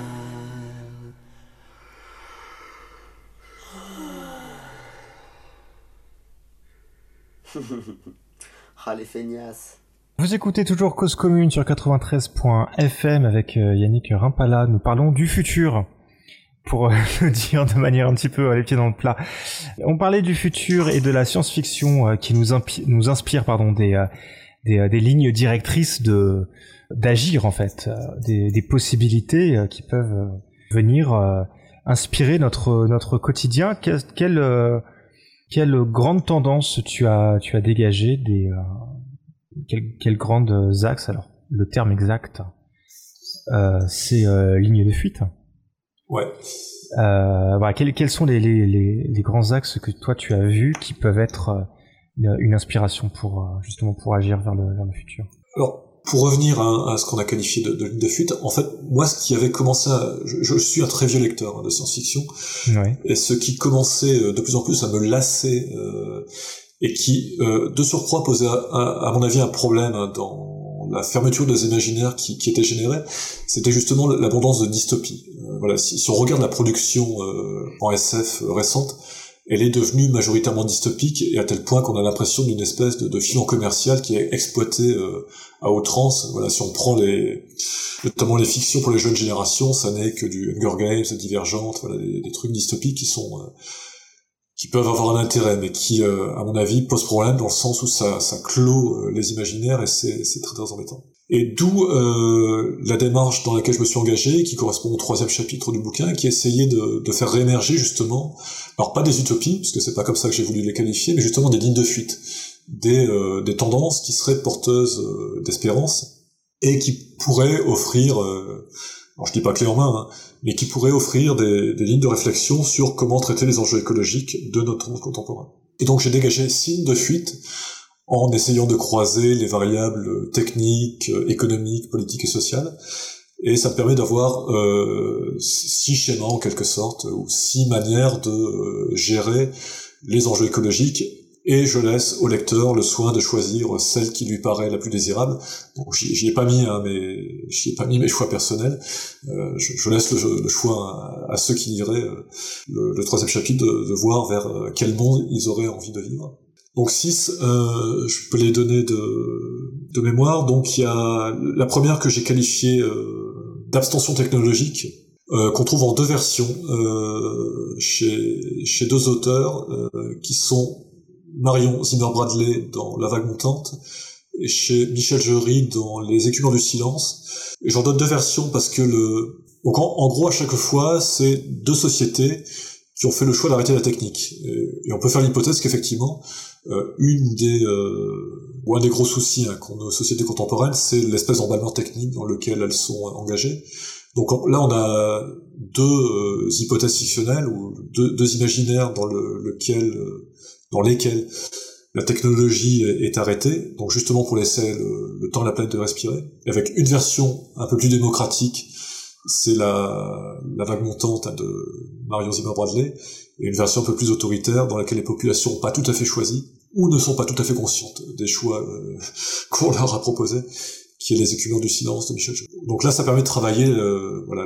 Ah les feignasses. Vous écoutez toujours Cause Commune sur 93.fm avec euh, Yannick Rimpala. Nous parlons du futur. Pour euh, le dire de manière un petit peu euh, les pieds dans le plat. On parlait du futur et de la science-fiction qui nous, nous inspire pardon, des, des, des lignes directrices de d'agir en fait, euh, des, des possibilités euh, qui peuvent euh, venir euh, inspirer notre, notre quotidien. Quel, quel, euh, Quelle grande tendance tu as, tu as dégagé des, quelles, grandes axes? Alors Le terme exact, c'est ligne de fuite. Ouais. voilà, quels, quels sont les, les, les, grands axes que toi tu as vus qui peuvent être une, inspiration pour justement pour agir vers le, vers le futur? Alors, pour revenir à, ce qu'on a qualifié de, de, ligne de fuite, en fait, moi, ce qui avait commencé à... Je, suis un très vieux lecteur hein, de science-fiction, et ce qui commençait euh, de plus en plus à me lasser, euh, et qui, euh, de surcroît, posait, à, mon avis, un problème dans la fermeture des imaginaires qui, qui était générée, c'était justement l'abondance de dystopie. Euh, voilà, si, si, on regarde la production en SF récente, elle est devenue majoritairement dystopique et à tel point qu'on a l'impression d'une espèce de, de, filon commercial qui est exploité euh, à outrance. Voilà, si on prend les, notamment les fictions pour les jeunes générations, ça n'est que du Hunger Games, Divergente, voilà, des, trucs dystopiques qui sont euh, qui peuvent avoir un intérêt, mais qui, euh, à mon avis, posent problème dans le sens où ça, clôt les imaginaires et c'est très très embêtant. Et d'où euh, la démarche dans laquelle je me suis engagé, qui correspond au troisième chapitre du bouquin, qui essayait de, de faire réémerger justement, alors pas des utopies, puisque c'est pas comme ça que j'ai voulu les qualifier, mais justement des lignes de fuite, des, euh, des tendances qui seraient porteuses euh, d'espérance et qui pourraient offrir, euh, alors je dis pas clé en main, hein, mais qui pourraient offrir des, des lignes de réflexion sur comment traiter les enjeux écologiques de notre monde contemporain. Et donc j'ai dégagé six lignes de fuite en essayant de croiser les variables techniques, économiques, politiques et sociales. Et ça me permet d'avoir euh, six schémas en quelque sorte, ou six manières de euh, gérer les enjeux écologiques. Et je laisse au lecteur le soin de choisir celle qui lui paraît la plus désirable. Donc j'y ai pas mis, hein, ai pas mis mes choix personnels. Euh, je, laisse le, choix à, ceux qui liraient euh, le, troisième chapitre de, de voir vers quel monde ils auraient envie de vivre. Donc 6, euh, je peux les donner de, de mémoire. Donc il y a la première que j'ai qualifiée euh, d'abstention technologique, euh, qu'on trouve en deux versions euh, chez, chez deux auteurs, euh, qui sont Marion Zimmer-Bradley dans La vague montante et chez Michel Jury dans Les écumeurs du silence. Et j'en donne deux versions parce que le... Donc en gros, à chaque fois, c'est deux sociétés qui ont fait le choix d'arrêter la technique. Et, on peut faire l'hypothèse qu'effectivement, euh, une des euh, ou un des gros soucis hein, qu'ont nos sociétés contemporaines, c'est l'espèce d'emballement technique dans lequel elles sont engagées. Donc là, on a deux euh, hypothèses fictionnelles ou deux, imaginaires dans le, lequel, dans lesquels la technologie est, arrêtée, donc justement pour laisser le, le temps à la planète de respirer, avec une version un peu plus démocratique c'est la, la vague montante de Marion Zimmer Bradley, et une version un peu plus autoritaire dans laquelle les populations n'ont pas tout à fait choisi, ou ne sont pas tout à fait conscientes des choix euh, qu'on leur a proposés, qui est les écumeurs du silence de Michel Donc là, ça permet de travailler euh, voilà,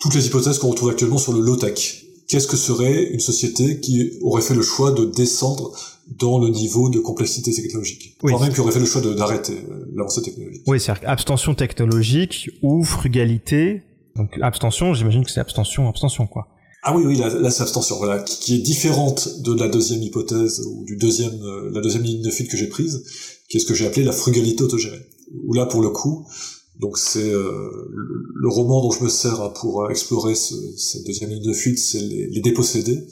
toutes les hypothèses qu'on retrouve actuellement sur le low-tech. Qu'est-ce que serait une société qui aurait fait le choix de descendre dans le niveau de complexité technologique. Oui. même qui aurait fait le choix d'arrêter euh, l'avancée technologique. Oui, c'est-à-dire abstention technologique ou frugalité donc abstention, j'imagine que c'est abstention, abstention quoi. Ah oui, oui, là, c'est abstention, voilà, qui, est différente de la deuxième hypothèse ou du deuxième, euh, la deuxième ligne de fuite que j'ai prise, qui est ce que j'ai appelé la frugalité autogérée. Où là, pour le coup, donc c'est euh, le, roman dont je me sers pour explorer ce, cette deuxième ligne de fuite, c'est les, les, dépossédés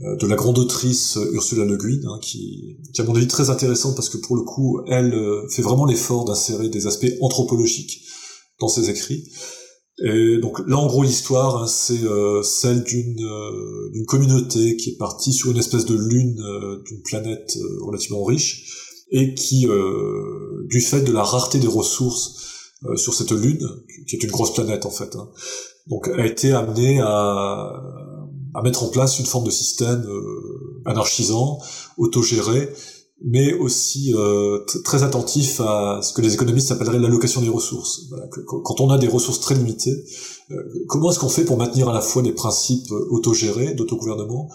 euh, de la grande autrice Ursula Le Guin, hein, qui, qui à mon avis très intéressante parce que pour le coup, elle fait vraiment l'effort d'insérer des aspects anthropologiques dans ses écrits. Et donc là, en gros, l'histoire, hein, c'est euh, celle d'une euh, d'une communauté qui est partie sur une espèce de lune euh, d'une planète relativement riche et qui, du fait de la rareté des ressources sur cette lune, qui est une grosse planète en fait, hein, donc a été amenée à mettre en place une forme de système anarchisant, autogéré, mais aussi euh, très attentif à ce que les économistes appelleraient l'allocation des ressources. Voilà, quand on a des ressources très limitées, euh, comment est-ce qu'on fait pour maintenir à la fois des principes autogérés, d'autogouvernement,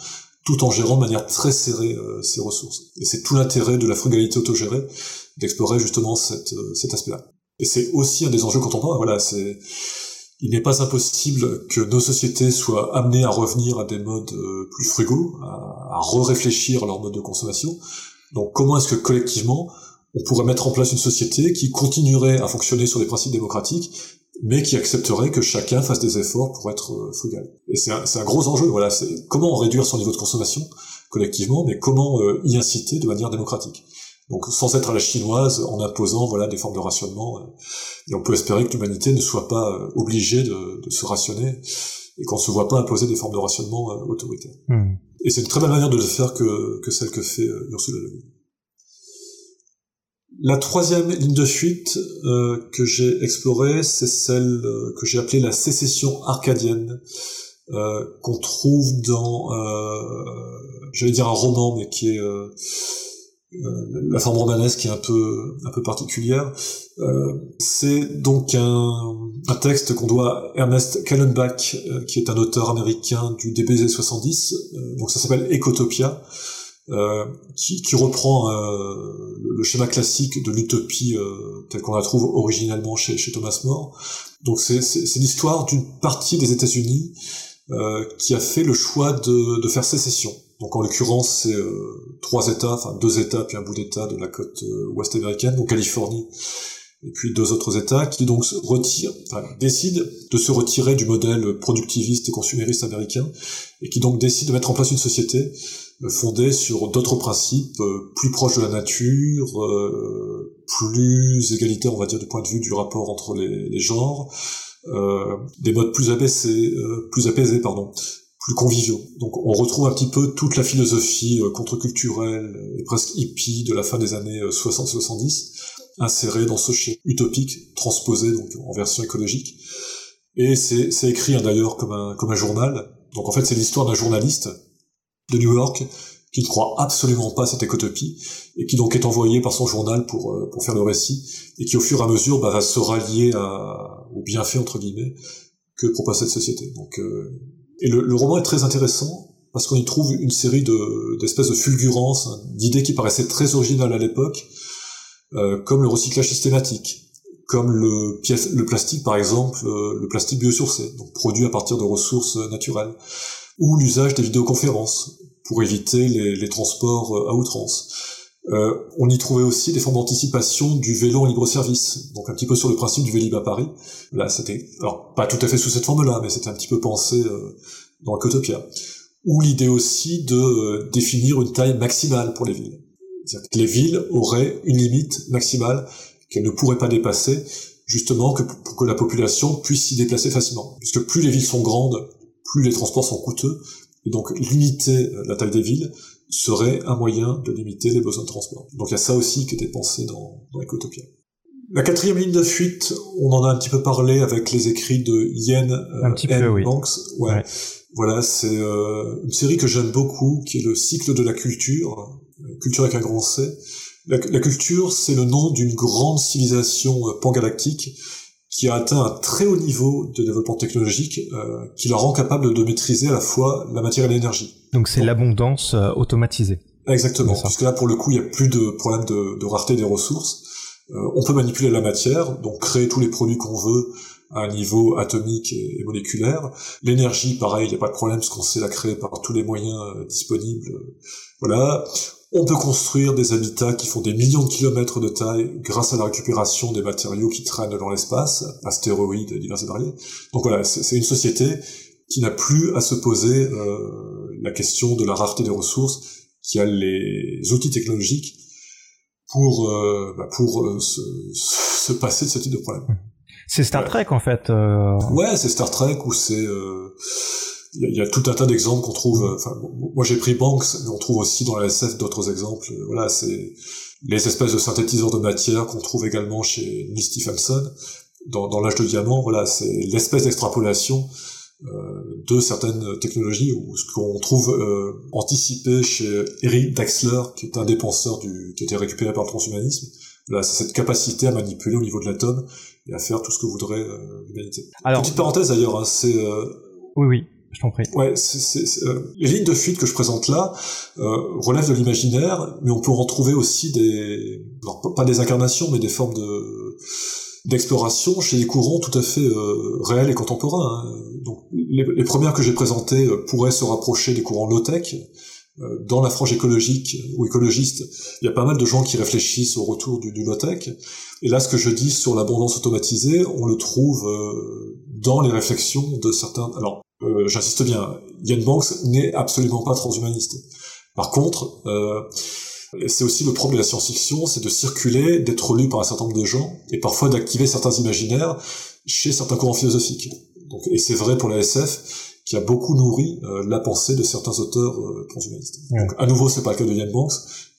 tout en gérant de manière très serrée euh, ces ressources? Et c'est tout l'intérêt de la frugalité autogérée d'explorer justement cette, euh, cet aspect-là. Et c'est aussi un des enjeux contemporains. Voilà, c'est il n'est pas impossible que nos sociétés soient amenées à revenir à des modes plus frugaux, à, à re-réfléchir leur mode de consommation, donc comment est-ce que collectivement on pourrait mettre en place une société qui continuerait à fonctionner sur des principes démocratiques, mais qui accepterait que chacun fasse des efforts pour être euh, frugal? Et c'est un, gros enjeu, voilà, comment réduire son niveau de consommation, collectivement, mais comment y inciter de manière démocratique? Donc sans être à la chinoise, en imposant voilà des formes de rationnement. et on peut espérer que l'humanité ne soit pas obligée de, se rationner et qu'on se voit pas imposer des formes de rationnement autoritaires. Hmm. Et c'est une très belle manière de le faire que, que celle que fait Ursula Le Guin. La troisième ligne de fuite euh, que j'ai explorée, c'est celle euh, que j'ai appelée la sécession arcadienne, euh, qu'on trouve dans, j'allais dire un roman, mais qui est la forme romanesque qui est un peu un peu particulière. c'est donc un, un texte qu'on doit à Ernest Kallenbach, qui est un auteur américain du début des 70. donc ça s'appelle Ecotopia. Euh, qui, qui, reprend euh, le schéma classique de l'utopie euh, tel qu'on la trouve originellement chez, chez Thomas More. Donc c'est l'histoire d'une partie des États-Unis euh, qui a fait le choix de, de faire sécession. Donc en l'occurrence c'est trois États, enfin deux États puis un bout d'État de la côte ouest américaine, donc Californie et puis deux autres États qui donc retirent, enfin, décident de se retirer du modèle productiviste et consumériste américain et qui donc décident de mettre en place une société fondée sur d'autres principes euh, plus proches de la nature, euh, plus égalitaires, on va dire, du point de vue du rapport entre les, les genres, euh, des modes plus abaissés, plus apaisés, pardon, plus conviviaux. Donc on retrouve un petit peu toute la philosophie contre-culturelle et presque hippie de la fin des années 60-70 insérée dans ce schéma utopique transposé donc en version écologique. Et c'est écrit hein, d'ailleurs comme un, journal. Donc en fait c'est l'histoire d'un journaliste de New York qui ne croit absolument pas à cette écotopie et qui donc est envoyé par son journal pour euh, faire le récit et qui au fur et à mesure bah, va se rallier à, au bienfait entre guillemets que propose cette société. Euh, et le, roman est très intéressant parce qu'on y trouve une série de d'espèces de fulgurances, d'idées qui paraissaient très originales à l'époque, euh, comme le recyclage systématique, comme le, plastique par exemple, le plastique biosourcé, donc produit à partir de ressources naturelles ou l'usage des vidéoconférences pour éviter les, les transports euh, à outrance. Euh, on y trouvait aussi des formes d'anticipation du vélo en libre-service, donc un petit peu sur le principe du Vélib à Paris. Là, c'était, alors pas tout à fait sous cette forme-là, mais c'était un petit peu pensé euh, dans Cotopia. Ou l'idée aussi de euh, définir une taille maximale pour les villes. C'est-à-dire que les villes auraient une limite maximale qu'elles ne pourraient pas dépasser, justement que, pour que la population puisse s'y déplacer facilement. Puisque plus les villes sont grandes, plus les transports sont coûteux, et donc limiter euh, la taille des villes serait un moyen de limiter les besoins de transport. Donc il y a ça aussi qui était pensé dans, dans Ecotopia. La quatrième ligne de fuite, on en a un petit peu parlé avec les écrits de Yen euh, Banks. Ouais. Voilà, c'est euh, une série que j'aime beaucoup, qui est le cycle de la culture, euh, culture avec un grand C. La, la culture, c'est le nom d'une grande civilisation pangalactique qui a atteint un très haut niveau de développement technologique euh, qui la rend capable de maîtriser à la fois la matière et l'énergie. Donc c'est l'abondance euh, automatisée. Exactement, puisque là pour le coup il n'y a plus de problème de, de rareté des ressources. Euh, on peut manipuler la matière, donc créer tous les produits qu'on veut à un niveau atomique et, et moléculaire. L'énergie, pareil, il n'y a pas de problème parce qu'on sait la créer par tous les moyens euh, disponibles. Voilà. On peut construire des habitats qui font des millions de kilomètres de taille grâce à la récupération des matériaux qui traînent dans l'espace, astéroïdes divers et variés. Donc voilà, c'est une société qui n'a plus à se poser euh, la question de la rareté des ressources, qui a les outils technologiques pour euh, bah pour euh, se, se, passer de ce type de problème. C'est Star Trek en fait. Euh. Ouais, c'est Star Trek ou c'est il y, a tout un tas d'exemples qu'on trouve. Euh, enfin, moi j'ai pris Banks, mais on trouve aussi dans la SF d'autres exemples. Euh, voilà, c'est les espèces de synthétiseurs de matière qu'on trouve également chez Neil Stephenson dans, dans l'âge de diamant. Voilà, c'est l'espèce d'extrapolation euh, de certaines technologies ou ce qu'on trouve euh, anticipé chez Eric Daxler, qui est un des penseurs du, qui a été récupéré par le transhumanisme. Voilà, c'est cette capacité à manipuler au niveau de l'atome et à faire tout ce que voudrait euh, l'humanité. Petite parenthèse d'ailleurs, hein, c'est oui, oui. Je t'en prie. Ouais, euh, les lignes de fuite que je présente là euh, relèvent de l'imaginaire, mais on peut en trouver aussi des, pas des incarnations, mais des formes de d'exploration chez des courants tout à fait euh, réels et contemporains. Hein. Donc, les, les, premières que j'ai présentées euh, pourraient se rapprocher des courants low-tech. Euh, dans la frange écologique ou écologiste, il y a pas mal de gens qui réfléchissent au retour du, du low-tech. Et là, ce que je dis sur l'abondance automatisée, on le trouve dans les réflexions de certains. Alors, euh, j'insiste bien, Yann Banks n'est absolument pas transhumaniste. Par contre, euh, c'est aussi le problème de la science-fiction, c'est de circuler, d'être lu par un certain nombre de gens, et parfois d'activer certains imaginaires chez certains courants philosophiques. Donc, et c'est vrai pour la SF, qui a beaucoup nourri euh, la pensée de certains auteurs euh, transhumanistes. Donc, à nouveau, c'est pas le cas de Ian Banks,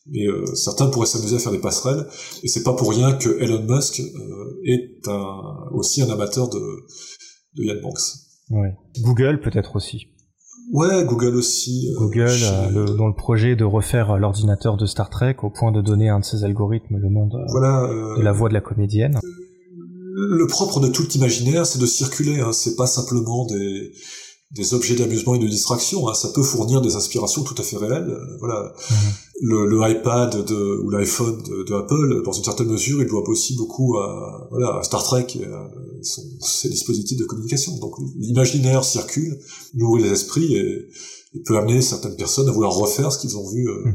mais euh, certains pourraient s'amuser à faire des passerelles, et c'est pas pour rien que Elon Musk euh, est un, aussi un amateur de, de Ian Banks. Google peut-être aussi. Ouais, Google aussi. euh, Google, euh, le- dans le projet de refaire l'ordinateur de Star Trek au point de donner à un de ses algorithmes le nom de, Voilà. euh, de la voix de la comédienne. le propre de tout imaginaire, c'est de circuler. Hein. C'est pas simplement des, des objets d'amusement et de distraction. Hein. Ça peut fournir des inspirations tout à fait réelles. Euh, Voilà. Mhm. Le, le iPad de, ou l'iPhone de, de Apple, dans une certaine mesure, il doit aussi beaucoup à, voilà, à Star Trek et à son, ses dispositifs de communication. Donc l'imaginaire circule, nourrit les esprits et, et peut amener certaines personnes à vouloir refaire ce qu'ils ont vu euh, Mhm.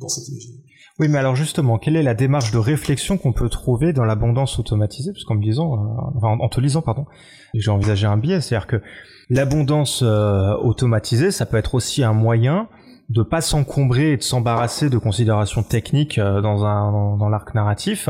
dans cet imaginaire. Oui, mais alors justement, quelle est la démarche de réflexion qu'on peut trouver dans l'abondance automatisée? Parce qu'en me disant, euh, enfin, en te lisant, pardon, j'ai envisagé un biais, c'est-à-dire que l'abondance euh, automatisée, ça peut être aussi un moyen de pas s'encombrer et de s'embarrasser de considérations techniques euh, dans un dans, l'arc narratif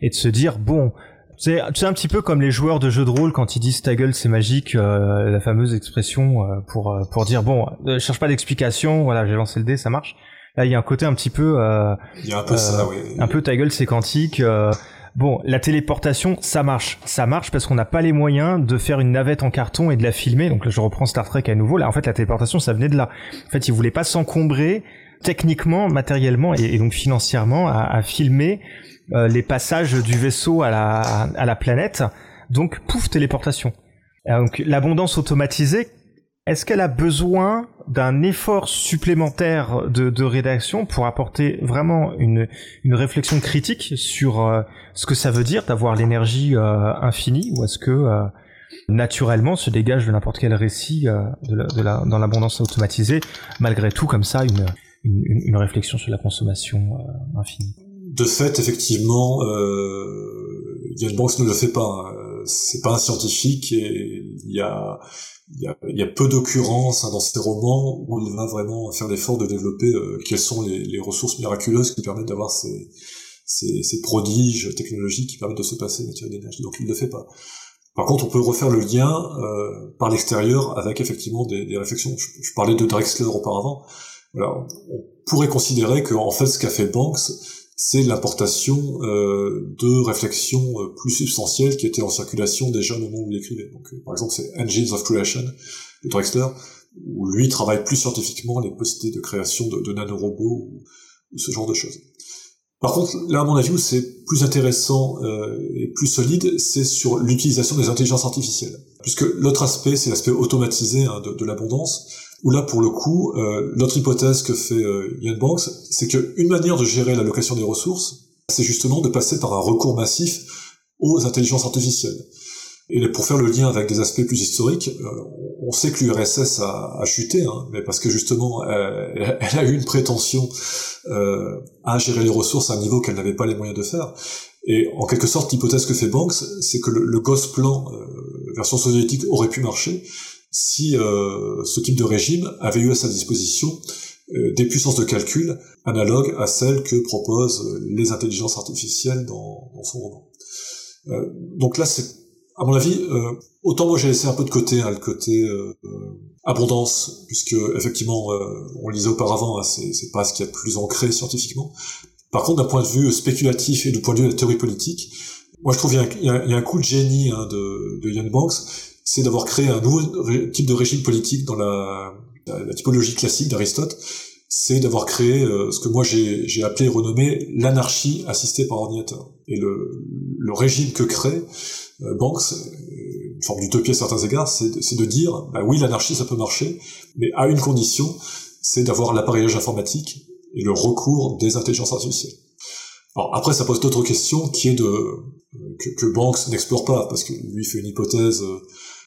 et de se dire bon c'est un petit peu comme les joueurs de jeux de rôle quand ils disent ta gueule c'est magique euh, la fameuse expression pour euh, pour dire bon euh, cherche pas d'explication voilà j'ai lancé le dé ça marche là il y a un côté un petit peu euh, Il y a un peu Euh, ça, oui. un peu ta gueule c'est quantique. euh, bon, la téléportation, ça marche. Ça marche parce qu'on n'a pas les moyens de faire une navette en carton et de la filmer. Donc là, je reprends Star Trek à nouveau. Là, en fait, la téléportation, ça venait de là. En fait, ils voulaient pas s'encombrer techniquement, matériellement et, et donc financièrement à, à filmer euh, les passages du vaisseau à la, à la planète. Donc, pouf, téléportation. Euh, Donc, l'abondance automatisée, est-ce qu'elle a besoin d'un effort supplémentaire de, rédaction pour apporter vraiment une, réflexion critique sur euh, ce que ça veut dire d'avoir l'énergie euh, infinie ou est-ce que euh, naturellement se dégage de n'importe quel récit dans l'abondance automatisée malgré tout comme ça une, réflexion sur la consommation infinie? De fait, effectivement, Ian Banks ne le fait pas. hein. C'est pas un scientifique et il y a, il y a, il y a peu d'occurrences hein, dans ses romans où il va vraiment faire l'effort de développer euh, quelles sont les, les ressources miraculeuses qui permettent d'avoir ces, ces, ces prodiges technologiques qui permettent de se passer matière d'énergie. Donc il ne le fait pas. Par contre, on peut refaire le lien euh, par l'extérieur avec effectivement des, des réflexions. Je, je parlais de Drexler auparavant. Voilà, on pourrait considérer que en fait, ce qu'a fait Banks, c'est l'importation euh, de réflexions euh, plus substantielles qui étaient en circulation déjà au moment où il écrivait. Donc, euh, par exemple, c'est Engines of Creation de Drexler, où lui travaille plus scientifiquement les possibilités de création de, nanorobots ou, ce genre de choses. Par contre, là, à mon avis, où c'est plus intéressant et plus solide, c'est sur l'utilisation des intelligences artificielles. Puisque l'autre aspect, c'est l'aspect automatisé hein, de l'abondance, où là, pour le coup, euh, l'autre hypothèse que fait euh, Ian Banks, c'est qu'une manière de gérer l'allocation des ressources, c'est justement de passer par un recours massif aux intelligences artificielles. Et pour faire le lien avec des aspects plus historiques, euh, on sait que l'URSS a, chuté, hein, mais parce que justement, elle, a eu une prétention euh, à gérer les ressources à un niveau qu'elle n'avait pas les moyens de faire. Et en quelque sorte, l'hypothèse que fait Banks, c'est que le, le Gosplan euh, version soviétique aurait pu marcher si euh, ce type de régime avait eu à sa disposition euh, des puissances de calcul analogues à celles que proposent les intelligences artificielles dans, dans son roman. Euh, donc là, c'est à mon avis, euh, autant moi j'ai laissé un peu de côté hein, le côté euh, abondance, puisque effectivement, euh, on le disait auparavant, hein, c'est, c'est pas ce qu'il y a plus ancré scientifiquement. Par contre, d'un point de vue spéculatif et du point de vue de la théorie politique, moi je trouve qu'il y il y a un coup de génie hein, de, de Ian Banks, c'est d'avoir créé un nouveau type de régime politique dans la, typologie classique d'Aristote, c'est d'avoir créé euh, ce que moi j'ai, appelé et renommé l'anarchie assistée par ordinateur. Et le, régime que crée euh, Banks, une forme d'utopie à certains égards, c'est de, dire, bah oui, l'anarchie ça peut marcher, mais à une condition, c'est d'avoir l'appareillage informatique et le recours des intelligences artificielles. Alors après, ça pose d'autres questions qui est de que, que Banks n'explore pas parce que lui fait une hypothèse euh,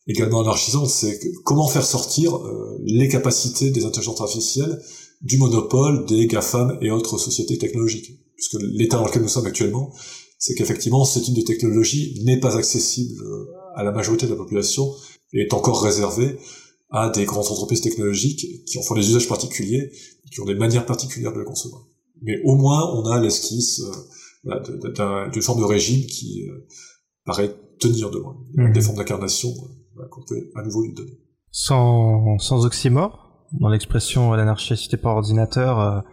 également anarchisante, c'est comment faire sortir euh, les capacités des intelligences artificielles du monopole des GAFAM et autres sociétés technologiques. Puisque l'état dans lequel nous sommes actuellement, c'est qu'effectivement, ce type de technologie n'est pas accessible à la majorité de la population et est encore réservé à des grandes entreprises technologiques qui en font des usages particuliers, qui ont des manières particulières de le concevoir. Mais au moins, on a l'esquisse euh, d'une forme de régime qui euh, paraît tenir de loin, mmh. des formes d'incarnation euh, qu'on peut à nouveau lui donner. Sans, sans oxymore, dans l'expression l'anarchie assistée par ordinateur,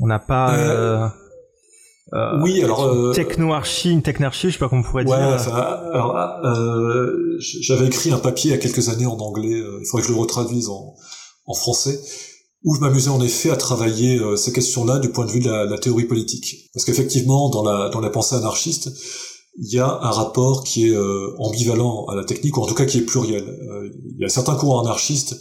on n'a pas... Euh, oui, alors euh, techno-archi, une technarchie, je sais pas comment on pourrait dire. alors euh, j'avais écrit un papier il y a quelques années en anglais. Euh, il faudrait que je le retraduise en, en français, où je m'amusais en effet à travailler euh, ces questions-là du point de vue de la, la théorie politique. Parce qu'effectivement, dans la dans la pensée anarchiste, il y a un rapport qui est ambivalent à la technique, ou en tout cas qui est pluriel. il y a certains courants anarchistes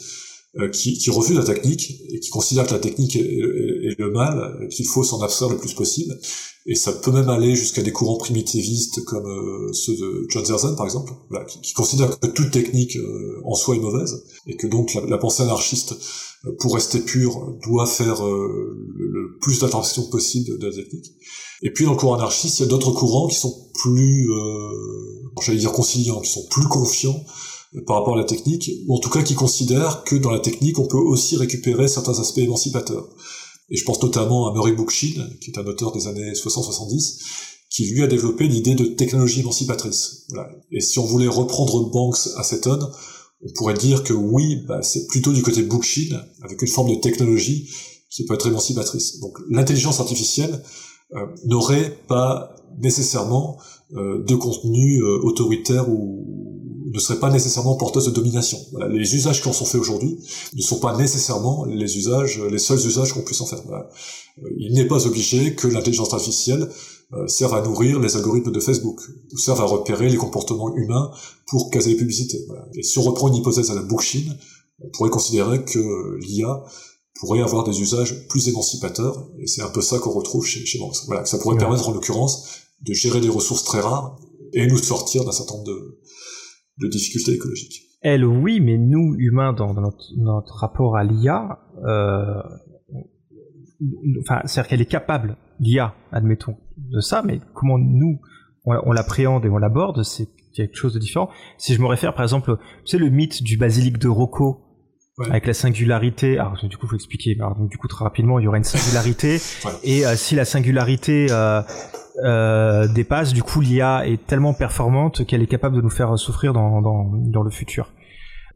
qui, qui refusent la technique et qui considèrent que la technique est, est le mal, qu'il faut s'en abstraire le plus possible. Et ça peut même aller jusqu'à des courants primitivistes comme euh, ceux de John Zerzan, par exemple, qui, qui, considèrent que toute technique euh, en soi est mauvaise, et que donc la, pensée anarchiste, euh, pour rester pure, doit faire le, plus d'attention possible de, la technique. Et puis dans le courant anarchiste, il y a d'autres courants qui sont plus, j'allais dire conciliants, qui sont plus confiants par rapport à la technique, ou en tout cas qui considèrent que dans la technique, on peut aussi récupérer certains aspects émancipateurs. Et je pense notamment à Murray Bookchin, qui est un auteur des années 60-70, qui lui a développé l'idée de technologie émancipatrice. Voilà. Et si on voulait reprendre Banks à Seton, on pourrait dire que oui, bah, c'est plutôt du côté Bookchin, avec une forme de technologie qui peut être émancipatrice. Donc l'intelligence artificielle euh, n'aurait pas nécessairement euh, de contenu euh, autoritaire ou, ne serait pas nécessairement porteuse de domination. Voilà, les usages qui en sont faits aujourd'hui ne sont pas nécessairement les usages, les seuls usages qu'on puisse en faire. Voilà. Euh, il n'est pas obligé que l'intelligence artificielle euh, serve à nourrir les algorithmes de Facebook ou serve à repérer les comportements humains pour caser les publicités. Voilà. Et si on reprend une hypothèse à la Bookchin, on pourrait considérer que l'IA pourrait avoir des usages plus émancipateurs, et c'est un peu ça qu'on retrouve chez, chez Banks. Voilà, ça pourrait permettre en l'occurrence de gérer des ressources très rares et nous sortir d'un certain nombre de, de difficultés écologiques. Elle, oui, mais nous, humains, dans, notre, rapport à l'IA, euh, enfin, c'est-à-dire qu'elle est capable, l'IA, admettons, de ça, mais comment nous, on, l'appréhende et on l'aborde, c'est quelque chose de différent. Si je me réfère, par exemple, tu sais, le mythe du basilic de Rocco, avec la singularité. Alors du coup, faut expliquer. Alors, donc, du coup, très rapidement, il y aurait une singularité, et euh, si la singularité euh, euh, dépasse, du coup l'IA est tellement performante qu'elle est capable de nous faire souffrir dans, dans, dans le futur.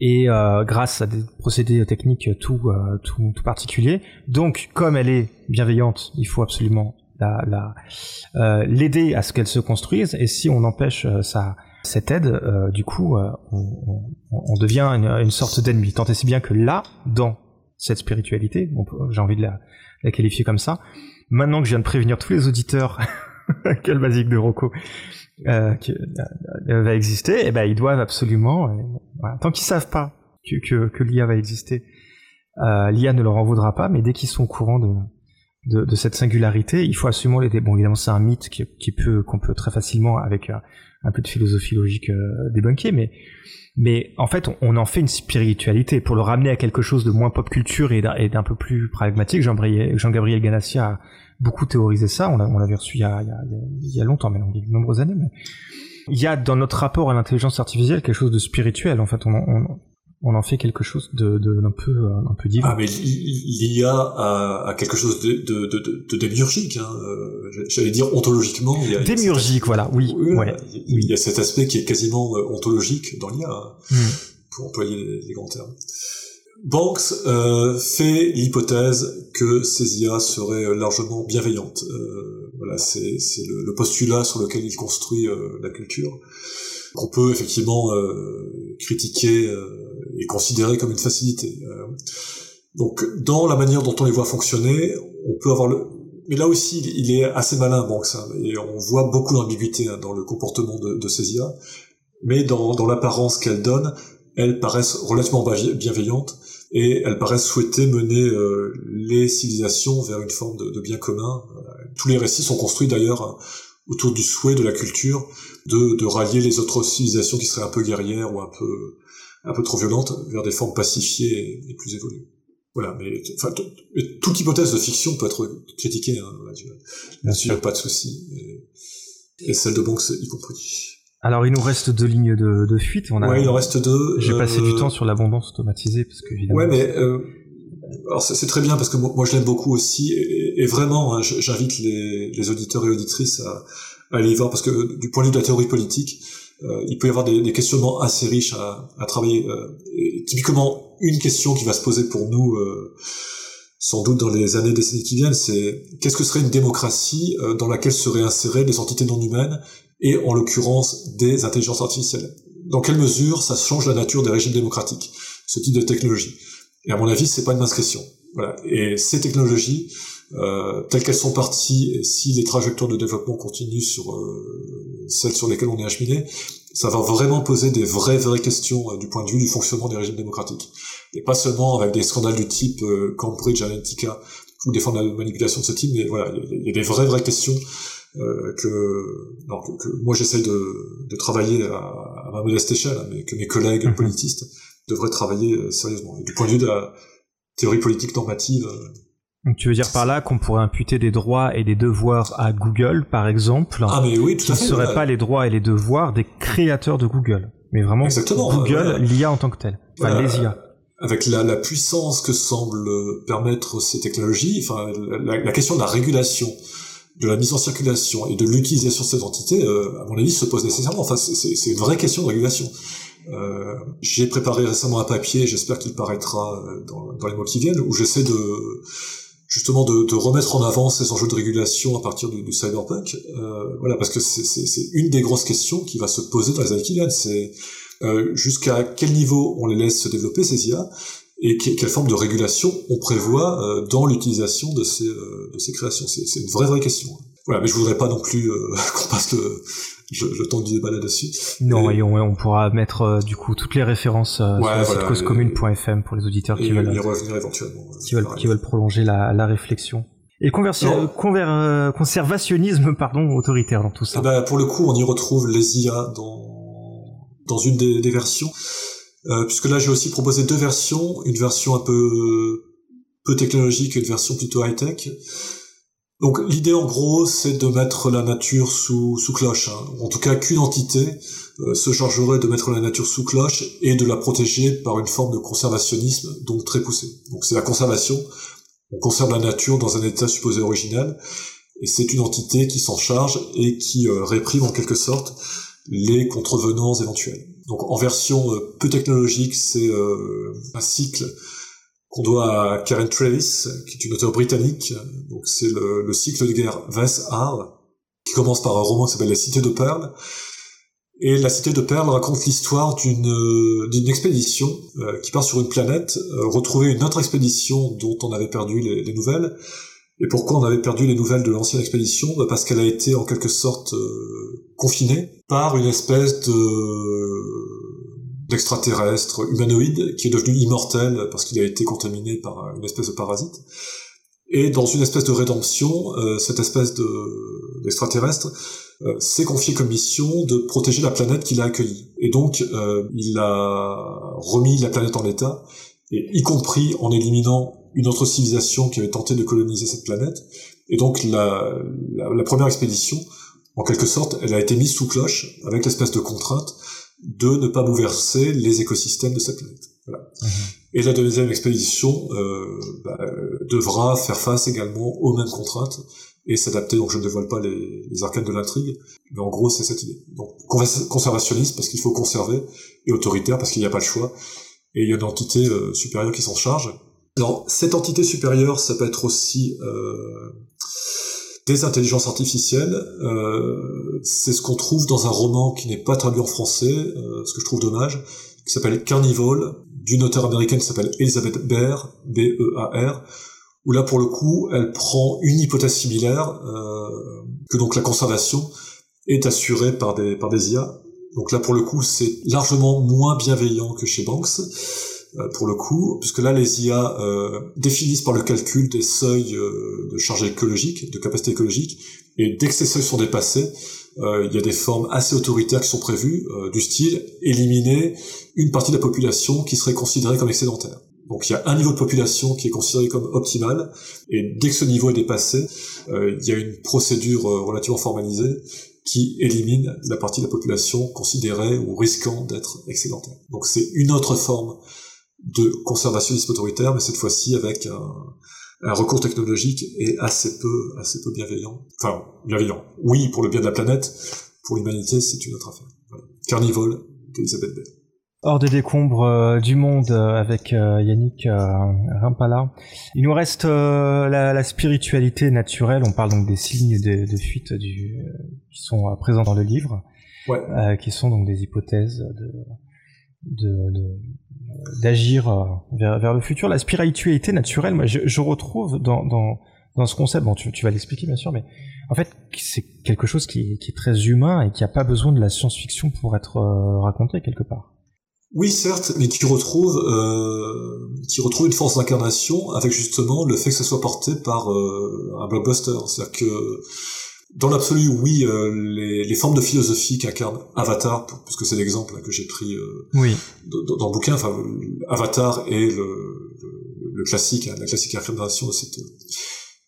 Et grâce à des procédés techniques tout, tout, tout particuliers. Donc comme elle est bienveillante, il faut absolument la, la, l'aider à ce qu'elle se construise. Et si on empêche sa, cette aide, du coup, on, on, devient une, sorte d'ennemi. Tant et si bien que là, dans cette spiritualité, j'ai envie de la, qualifier comme ça, maintenant que je viens de prévenir tous les auditeurs quel basique de Rocco euh, euh, va exister, et eh ben ils doivent absolument, euh, tant qu'ils savent pas que, que, que l'IA va exister, euh, l'IA ne leur en voudra pas, mais dès qu'ils sont au courant de, cette singularité, il faut absolument l'aider. Bon, évidemment, c'est un mythe qu'on peut très facilement, avec un, peu de philosophie logique, débunker, mais mais en fait, on, en fait une spiritualité pour le ramener à quelque chose de moins pop culture et d'un peu plus pragmatique. Jean-Gabriel Ganassia a beaucoup théorisé ça. On l'avait reçu il y, a, il, y a, longtemps, mais il y a de nombreuses années. Il y a dans notre rapport à l'intelligence artificielle quelque chose de spirituel. En fait, on en fait quelque chose de, de d'un peu un peu divin. Ah mais l'IA a, a quelque chose de, de, de, de démiurgique, hein. Euh, j'allais dire ontologiquement. Il y a démiurgique, voilà, oui. ouais, il, y a cet aspect qui est quasiment euh, ontologique dans l'IA, hein, hmm. pour employer les, grands termes. Banks euh, fait l'hypothèse que ces IA seraient largement bienveillantes. Euh, voilà, c'est, le, le, postulat sur lequel il construit euh, la culture. On peut effectivement euh, critiquer est considéré comme une facilité. Euh, donc, dans la manière dont on les voit fonctionner, on peut avoir le... Mais là aussi, il est assez malin, bon, ça, et on voit beaucoup d'ambiguïté hein, dans le comportement de, de ces IA, mais dans, l'apparence qu'elles donnent, elles paraissent relativement bienveillantes, et elles paraissent souhaiter mener euh, les civilisations vers une forme de, bien commun. Tous les récits sont construits d'ailleurs hein, autour du souhait de la culture de rallier les autres civilisations qui seraient un peu guerrières ou un peu un peu trop violente vers des formes pacifiées et, plus évoluées. Voilà, mais enfin, toute hypothèse de fiction peut être critiquée, hein, là-dessus, pas de souci, et, celle de Banks y compris. Alors il nous reste deux lignes de, de fuite. On a... Ouais, il en reste deux. J'ai passé du temps sur l'abondance automatisée parce que évidemment. Ouais, mais alors c'est très bien parce que moi, je l'aime beaucoup aussi et, vraiment hein, j'invite les, les, auditeurs et auditrices à, à, aller y voir parce que du point de vue de la théorie politique, euh, il peut y avoir des, questionnements assez riches à, travailler. Euh, typiquement une question qui va se poser pour nous euh, sans doute dans les années décennies qui viennent, c'est qu'est-ce que serait une démocratie dans laquelle seraient insérées des entités non humaines et en l'occurrence des intelligences artificielles? Dans quelle mesure ça change la nature des régimes démocratiques, ce type de technologie? Et à mon avis, c'est pas une mince question. Voilà. Et ces technologies, euh, telles qu'elles sont parties, si les trajectoires de développement continuent sur euh, celles sur lesquelles on est acheminé, ça va vraiment poser des vraies vraies questions euh, du point de vue du fonctionnement des régimes démocratiques. Et pas seulement avec des scandales du type euh, Cambridge Analytica ou des formes de manipulation de ce type, mais voilà, il y, a des vraies vraies questions euh, que, non, que, moi j'essaie de, de, travailler à, à, ma modeste échelle, hein, mais que mes collègues mhm. politistes devrait travailler sérieusement. du point de vue de la théorie politique normative. Euh, Donc tu veux dire par là qu'on pourrait imputer des droits et des devoirs à Google, par exemple, ah, mais oui, tout qui ne seraient pas les droits et les devoirs des créateurs de Google, mais vraiment Google, l'IA en tant que tel, enfin les IA. Avec la, la, puissance que semblent permettre ces technologies, enfin la, la, question de la régulation, de la mise en circulation et de l'utilisation de ces entités, euh, à mon avis, se pose nécessairement. Enfin, c'est une vraie question de régulation. Euh, j'ai préparé récemment un papier, j'espère qu'il paraîtra euh, dans, dans, les mois qui viennent, où j'essaie de justement de, remettre en avant ces enjeux de régulation à partir du, du cyberpunk. Euh, voilà, parce que c'est une des grosses questions qui va se poser dans les années qui viennent. C'est euh, jusqu'à quel niveau on les laisse se développer ces IA et quelle forme de régulation on prévoit euh, dans l'utilisation de ces, de ces créations. C'est une vraie vraie question. Voilà, mais je voudrais pas non plus qu'on passe le, je, je tente du débat là-dessus. Non, et, on, on, pourra mettre euh, du coup toutes les références euh, sur le site causecommune.fm pour les auditeurs qui veulent, qui veulent, qui veulent prolonger la, la réflexion. Et conver euh, conservationnisme pardon autoritaire dans tout ça. Eh ben, pour le coup, on y retrouve les IA dans dans une des, des versions, euh, puisque là j'ai aussi proposé deux versions, une version un peu peu technologique et une version plutôt high tech. Donc l'idée en gros c'est de mettre la nature sous, sous cloche, hein. en tout cas qu'une entité euh, se chargerait de mettre la nature sous cloche et de la protéger par une forme de conservationnisme donc très poussé. Donc c'est la conservation, on conserve la nature dans un état supposé original et c'est une entité qui s'en charge et qui euh, réprime en quelque sorte les contrevenants éventuels. Donc en version euh, peu technologique c'est un cycle qu'on doit à Karen Travis, qui est une auteure britannique. Donc c'est le, cycle de guerre Vess Har, qui commence par un roman qui s'appelle La Cité de Perles. Et La Cité de Perles raconte l'histoire d'une d'une expédition euh, qui part sur une planète, euh, retrouver une autre expédition dont on avait perdu les, les, nouvelles. Et pourquoi on avait perdu les nouvelles de l'ancienne expédition? Bah Parce qu'elle a été en quelque sorte euh, confinée par une espèce de d'extraterrestre humanoïde qui est devenu immortel parce qu'il a été contaminé par une espèce de parasite. Et dans une espèce de rédemption, euh, cette espèce de d'extraterrestre euh, s'est confié comme mission de protéger la planète qu'il a accueillie. Et donc, euh, il a remis la planète en état, et y compris en éliminant une autre civilisation qui avait tenté de coloniser cette planète. Et donc, la, la première expédition, en quelque sorte, elle a été mise sous cloche avec l'espèce de contrainte de ne pas bouleverser les écosystèmes de cette planète. Voilà. Mhm. Et la deuxième expédition euh, bah, devra faire face également aux mêmes contraintes et s'adapter. Donc je ne dévoile pas les, les arcanes de l'intrigue, mais en gros c'est cette idée. Donc conservationniste parce qu'il faut conserver et autoritaire parce qu'il n'y a pas le choix. Et il y a une entité euh, supérieure qui s'en charge. Alors cette entité supérieure, ça peut être aussi euh, des intelligences artificielles. Euh, c'est ce qu'on trouve dans un roman qui n'est pas traduit en français, euh, ce que je trouve dommage, qui s'appelle Carnival, d'une auteure américaine qui s'appelle Elizabeth Baer, B-E-A-R, où là pour le coup, elle prend une hypothèse similaire, euh, que donc la conservation est assurée par des, par des IA. Donc là pour le coup, c'est largement moins bienveillant que chez Banks. Euh, pour le coup, puisque là les IA euh, définissent par le calcul des seuils euh, de charge écologique, de capacité écologique, et dès que ces seuils sont dépassés, il y a des formes assez autoritaires qui sont prévues, du style éliminer une partie de la population qui serait considérée comme excédentaire. Donc il y a un niveau de population qui est considéré comme optimal, et dès que ce niveau est dépassé, il y a une procédure relativement formalisée qui élimine la partie de la population considérée ou risquant d'être excédentaire. Donc c'est une autre forme de conservationnisme autoritaire, mais cette fois-ci avec un, un recours technologique est assez peu, assez peu bienveillant. Enfin, bienveillant. Oui, pour le bien de la planète, pour l'humanité, c'est une autre affaire. Voilà. Carnivore d'Elisabeth Bell. Hors des décombres euh, du monde euh, avec euh, Yannick Rimpala. Il nous reste la, la, spiritualité naturelle. On parle donc des signes de, de fuite du, qui sont présents dans le livre, ouais. qui sont donc des hypothèses de, de, d'agir euh, vers, vers, le futur. La spiritualité naturelle, moi, je, je retrouve dans, dans, dans, ce concept, bon, tu, vas l'expliquer bien sûr, mais en fait, c'est quelque chose qui, qui, est très humain et qui n'a pas besoin de la science-fiction pour être euh, raconté quelque part. Oui, certes, mais qui retrouve, euh, qui retrouve une force d'incarnation avec justement le fait que ça soit porté par un blockbuster. C'est-à-dire que dans l'absolu, oui, euh, les, les, formes de philosophie qu'incarne Avatar, puisque c'est l'exemple que j'ai pris euh, oui. dans, dans, le bouquin, enfin, Avatar est le, le, le classique, hein, la classique incarnation de cette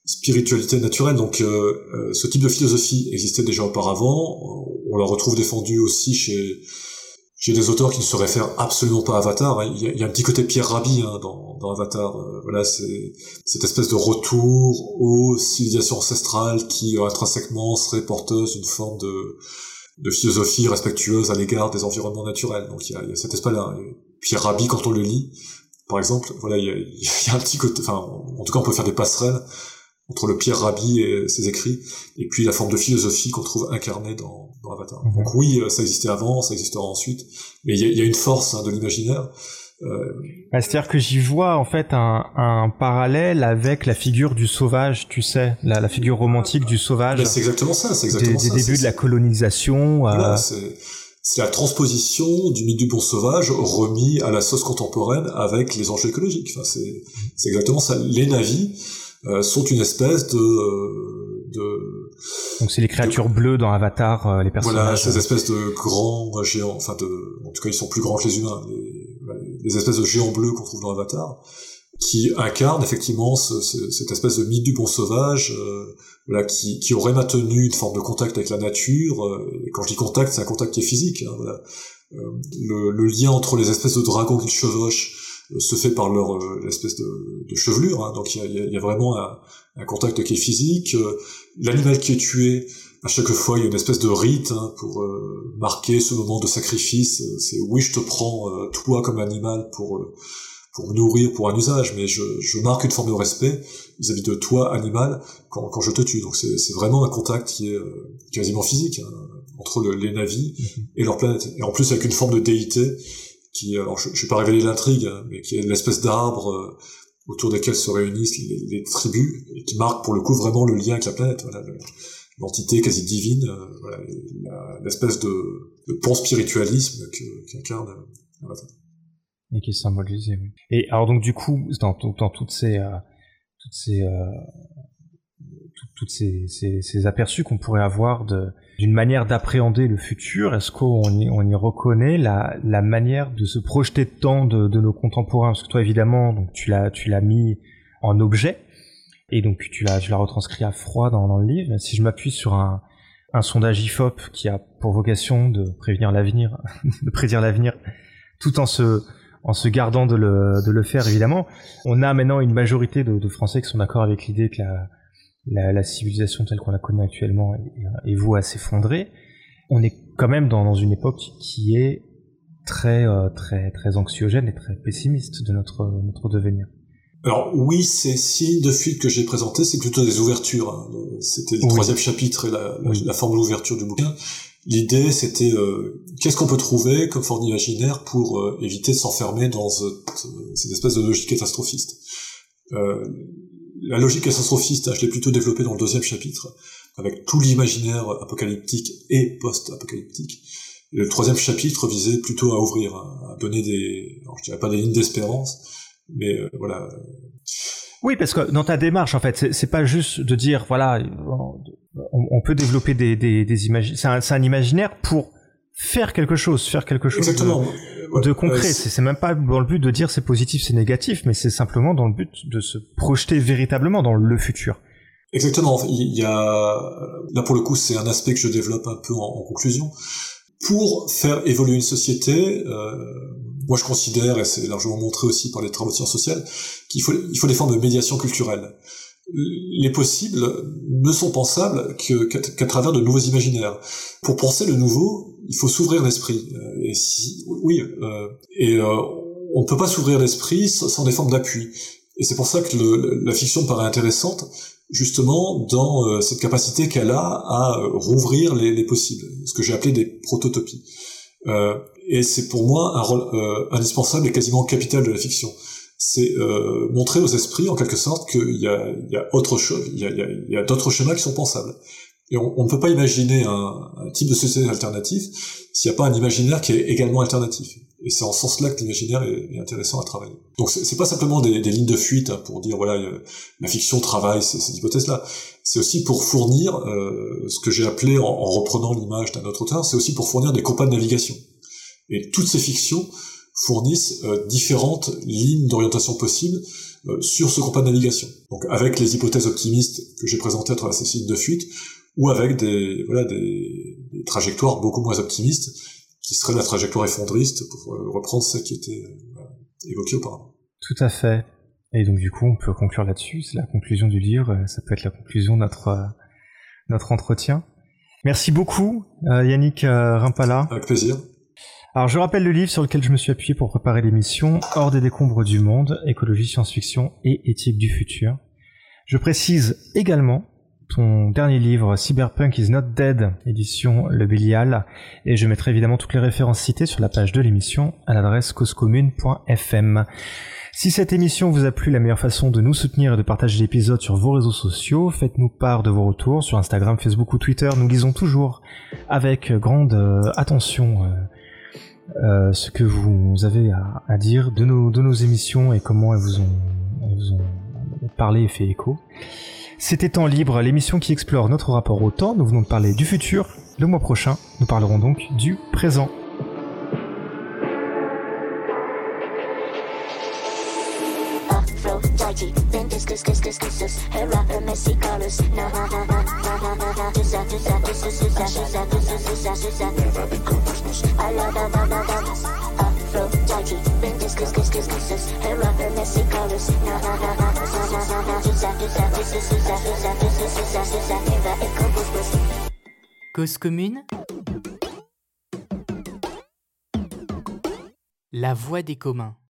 spiritualité naturelle. Donc, euh, ce type de philosophie existait déjà auparavant. On la retrouve défendue aussi chez j'ai des auteurs qui ne se réfèrent absolument pas à Avatar. Hein. Il, y a, un petit côté Pierre Rabhi hein, dans, Avatar. Euh, voilà, c'est cette espèce de retour aux civilisations ancestrales qui euh, intrinsèquement serait porteuse d'une forme de, philosophie respectueuse à l'égard des environnements naturels. Donc il y a, y a cet espace-là. Pierre Rabhi, quand on le lit, par exemple, voilà, il y a, il y a un petit côté. Enfin, en tout cas, on peut faire des passerelles entre le Pierre Rabhi et ses écrits, et puis la forme de philosophie qu'on trouve incarnée dans, dans Avatar. -hmm. Donc oui, ça existait avant, ça existera ensuite, mais il y a, y a, une force hein, de l'imaginaire. Euh... Bah, C'est-à-dire que j'y vois en fait un, un, parallèle avec la figure du sauvage, tu sais, la, la figure romantique du sauvage. C'est exactement ça, c'est exactement des, ça. Des débuts de la colonisation. Voilà, euh... c'est la transposition du mythe du bon sauvage remis à la sauce contemporaine avec les enjeux écologiques. Enfin, c'est exactement ça. Les navis euh, sont une espèce de, de donc c'est les créatures de, bleues dans Avatar, euh, les personnages. Voilà, ces espèces de grands géants, enfin de, en tout cas ils sont plus grands que les humains, les, les espèces de géants bleus qu'on trouve dans Avatar, qui incarnent effectivement ce, ce, cette espèce de mythe du bon sauvage, euh, voilà, qui, qui aurait maintenu une forme de contact avec la nature. Euh, et quand je dis contact, c'est un contact qui est physique. Hein, voilà. Euh, le, le, lien entre les espèces de dragons qu'ils chevauchent se fait par leur euh, espèce de, de chevelure. Hein. Donc il y a, y a, vraiment un, un, contact qui est physique. Euh, l'animal qui est tué, à chaque fois, il y a une espèce de rite hein, pour euh, marquer ce moment de sacrifice. C'est oui, je te prends euh, toi comme animal pour pour me nourrir pour un usage, mais je, je marque une forme de respect vis-à-vis -vis de toi, animal, quand, quand je te tue. Donc c'est vraiment un contact qui est quasiment physique hein, entre le, les navis et leur planète. Et en plus avec une forme de déité qui, alors je, je vais pas révéler l'intrigue, hein, mais qui est l'espèce d'arbre euh, autour desquels se réunissent les, tribus et qui marque pour le coup vraiment le lien avec la planète. L'entité quasi divine, euh, l'espèce de, de pan-spiritualisme qu'incarne qu et qui est symbolisé. Oui. Et alors donc du coup, dans, euh, toutes ces toutes ces, ces, ces aperçus qu'on pourrait avoir d'une manière d'appréhender le futur Est-ce qu'on y, on y reconnaît la, la manière de se projeter de temps de, de nos contemporains? Parce que toi, évidemment, donc tu l'as tu l'as mis en objet et donc tu l'as tu l'as retranscrit à froid dans, dans le livre. Si je m'appuie sur un, un sondage IFOP qui a pour vocation de prévenir l'avenir, de prédire l'avenir, tout en se en se gardant de le, de le faire évidemment, on a maintenant une majorité de, de Français qui sont d'accord avec l'idée que la, la, la civilisation telle qu'on la connaît actuellement est, est vouée à s'effondrer, on est quand même dans, dans, une époque qui est très euh, très très anxiogène et très pessimiste de notre notre devenir. Alors oui, ces signes de fuite que j'ai présentés, c'est plutôt des ouvertures. Hein. C'était le oui. troisième chapitre et la, forme d'ouverture du bouquin. L'idée, c'était euh, qu'est-ce qu'on peut trouver comme forme imaginaire pour euh, éviter de s'enfermer dans cette, cette, espèce de logique catastrophiste? Euh, la logique catastrophiste, je l'ai plutôt développée dans le deuxième chapitre, avec tout l'imaginaire apocalyptique et post-apocalyptique. Le troisième chapitre visait plutôt à ouvrir, à donner des, je dirais pas des lignes d'espérance, mais euh, voilà. Oui, parce que dans ta démarche, en fait, c'est pas juste de dire, voilà, on, peut développer des, des, des c'est un, imaginaire pour faire quelque chose, faire quelque chose. Exactement. De, de concret. c'est même pas dans le but de dire c'est positif, c'est négatif, mais c'est simplement dans le but de se projeter véritablement dans le futur. Exactement. Il y a là pour le coup, c'est un aspect que je développe un peu en, en conclusion. Pour faire évoluer une société, euh, moi je considère, et c'est largement montré aussi par les travaux de sciences sociales, qu'il faut, il faut des formes de médiation culturelle. Les possibles ne sont pensables qu'à travers de nouveaux imaginaires. Pour penser le nouveau, il faut s'ouvrir l'esprit. Euh, et si, oui, euh, et euh, on ne peut pas s'ouvrir l'esprit sans des formes d'appui. Et c'est pour ça que la fiction paraît intéressante, justement dans cette capacité qu'elle a à rouvrir les, les, possibles, ce que j'ai appelé des prototopies. Et c'est pour moi un rôle indispensable et quasiment capital de la fiction. C'est montrer aux esprits, en quelque sorte, qu'il y a, autre chose, y a, d'autres schémas qui sont pensables. Et on, ne peut pas imaginer un, type de société alternative s'il n'y a pas un imaginaire qui est également alternatif. Et c'est en ce sens-là que l'imaginaire est, intéressant à travailler. Donc c'est pas simplement des, lignes de fuite hein, pour dire voilà la fiction travaille ces, hypothèses-là. C'est aussi pour fournir euh, ce que j'ai appelé en, en reprenant l'image d'un autre auteur, c'est aussi pour fournir des compas de navigation. Et toutes ces fictions fournissent euh, différentes lignes d'orientation possibles euh, sur ce compas de navigation. Donc avec les hypothèses optimistes que j'ai présentées à travers ces signes de fuite, ou avec des, voilà, des, des, trajectoires beaucoup moins optimistes, qui seraient la trajectoire effondriste, pour euh, reprendre celle qui était euh, évoquée auparavant. Tout à fait. Et donc du coup, on peut conclure là-dessus. C'est la conclusion du livre. Ça peut être la conclusion de notre, euh, notre entretien. Merci beaucoup, Yannick Rimpala. Avec plaisir. Alors je rappelle le livre sur lequel je me suis appuyé pour préparer l'émission, Hors des décombres du monde, écologie, science-fiction et éthique du futur. Je précise également ton dernier livre, Cyberpunk is not dead, édition Le Bélial, et je mettrai évidemment toutes les références citées sur la page de l'émission à l'adresse causecommune.fm. Si cette émission vous a plu, la meilleure façon de nous soutenir est de partager l'épisode sur vos réseaux sociaux. Faites-nous part de vos retours sur Instagram, Facebook ou Twitter. Nous lisons toujours avec grande euh, attention euh, euh, ce que vous avez à, à, dire de nos, de nos émissions et comment elles vous ont, elles vous ont parlé et fait écho. C'était Temps Libre, l'émission qui explore notre rapport au temps. Nous venons de parler du futur. Le mois prochain, nous parlerons donc du présent. Cause commune. La voix des communs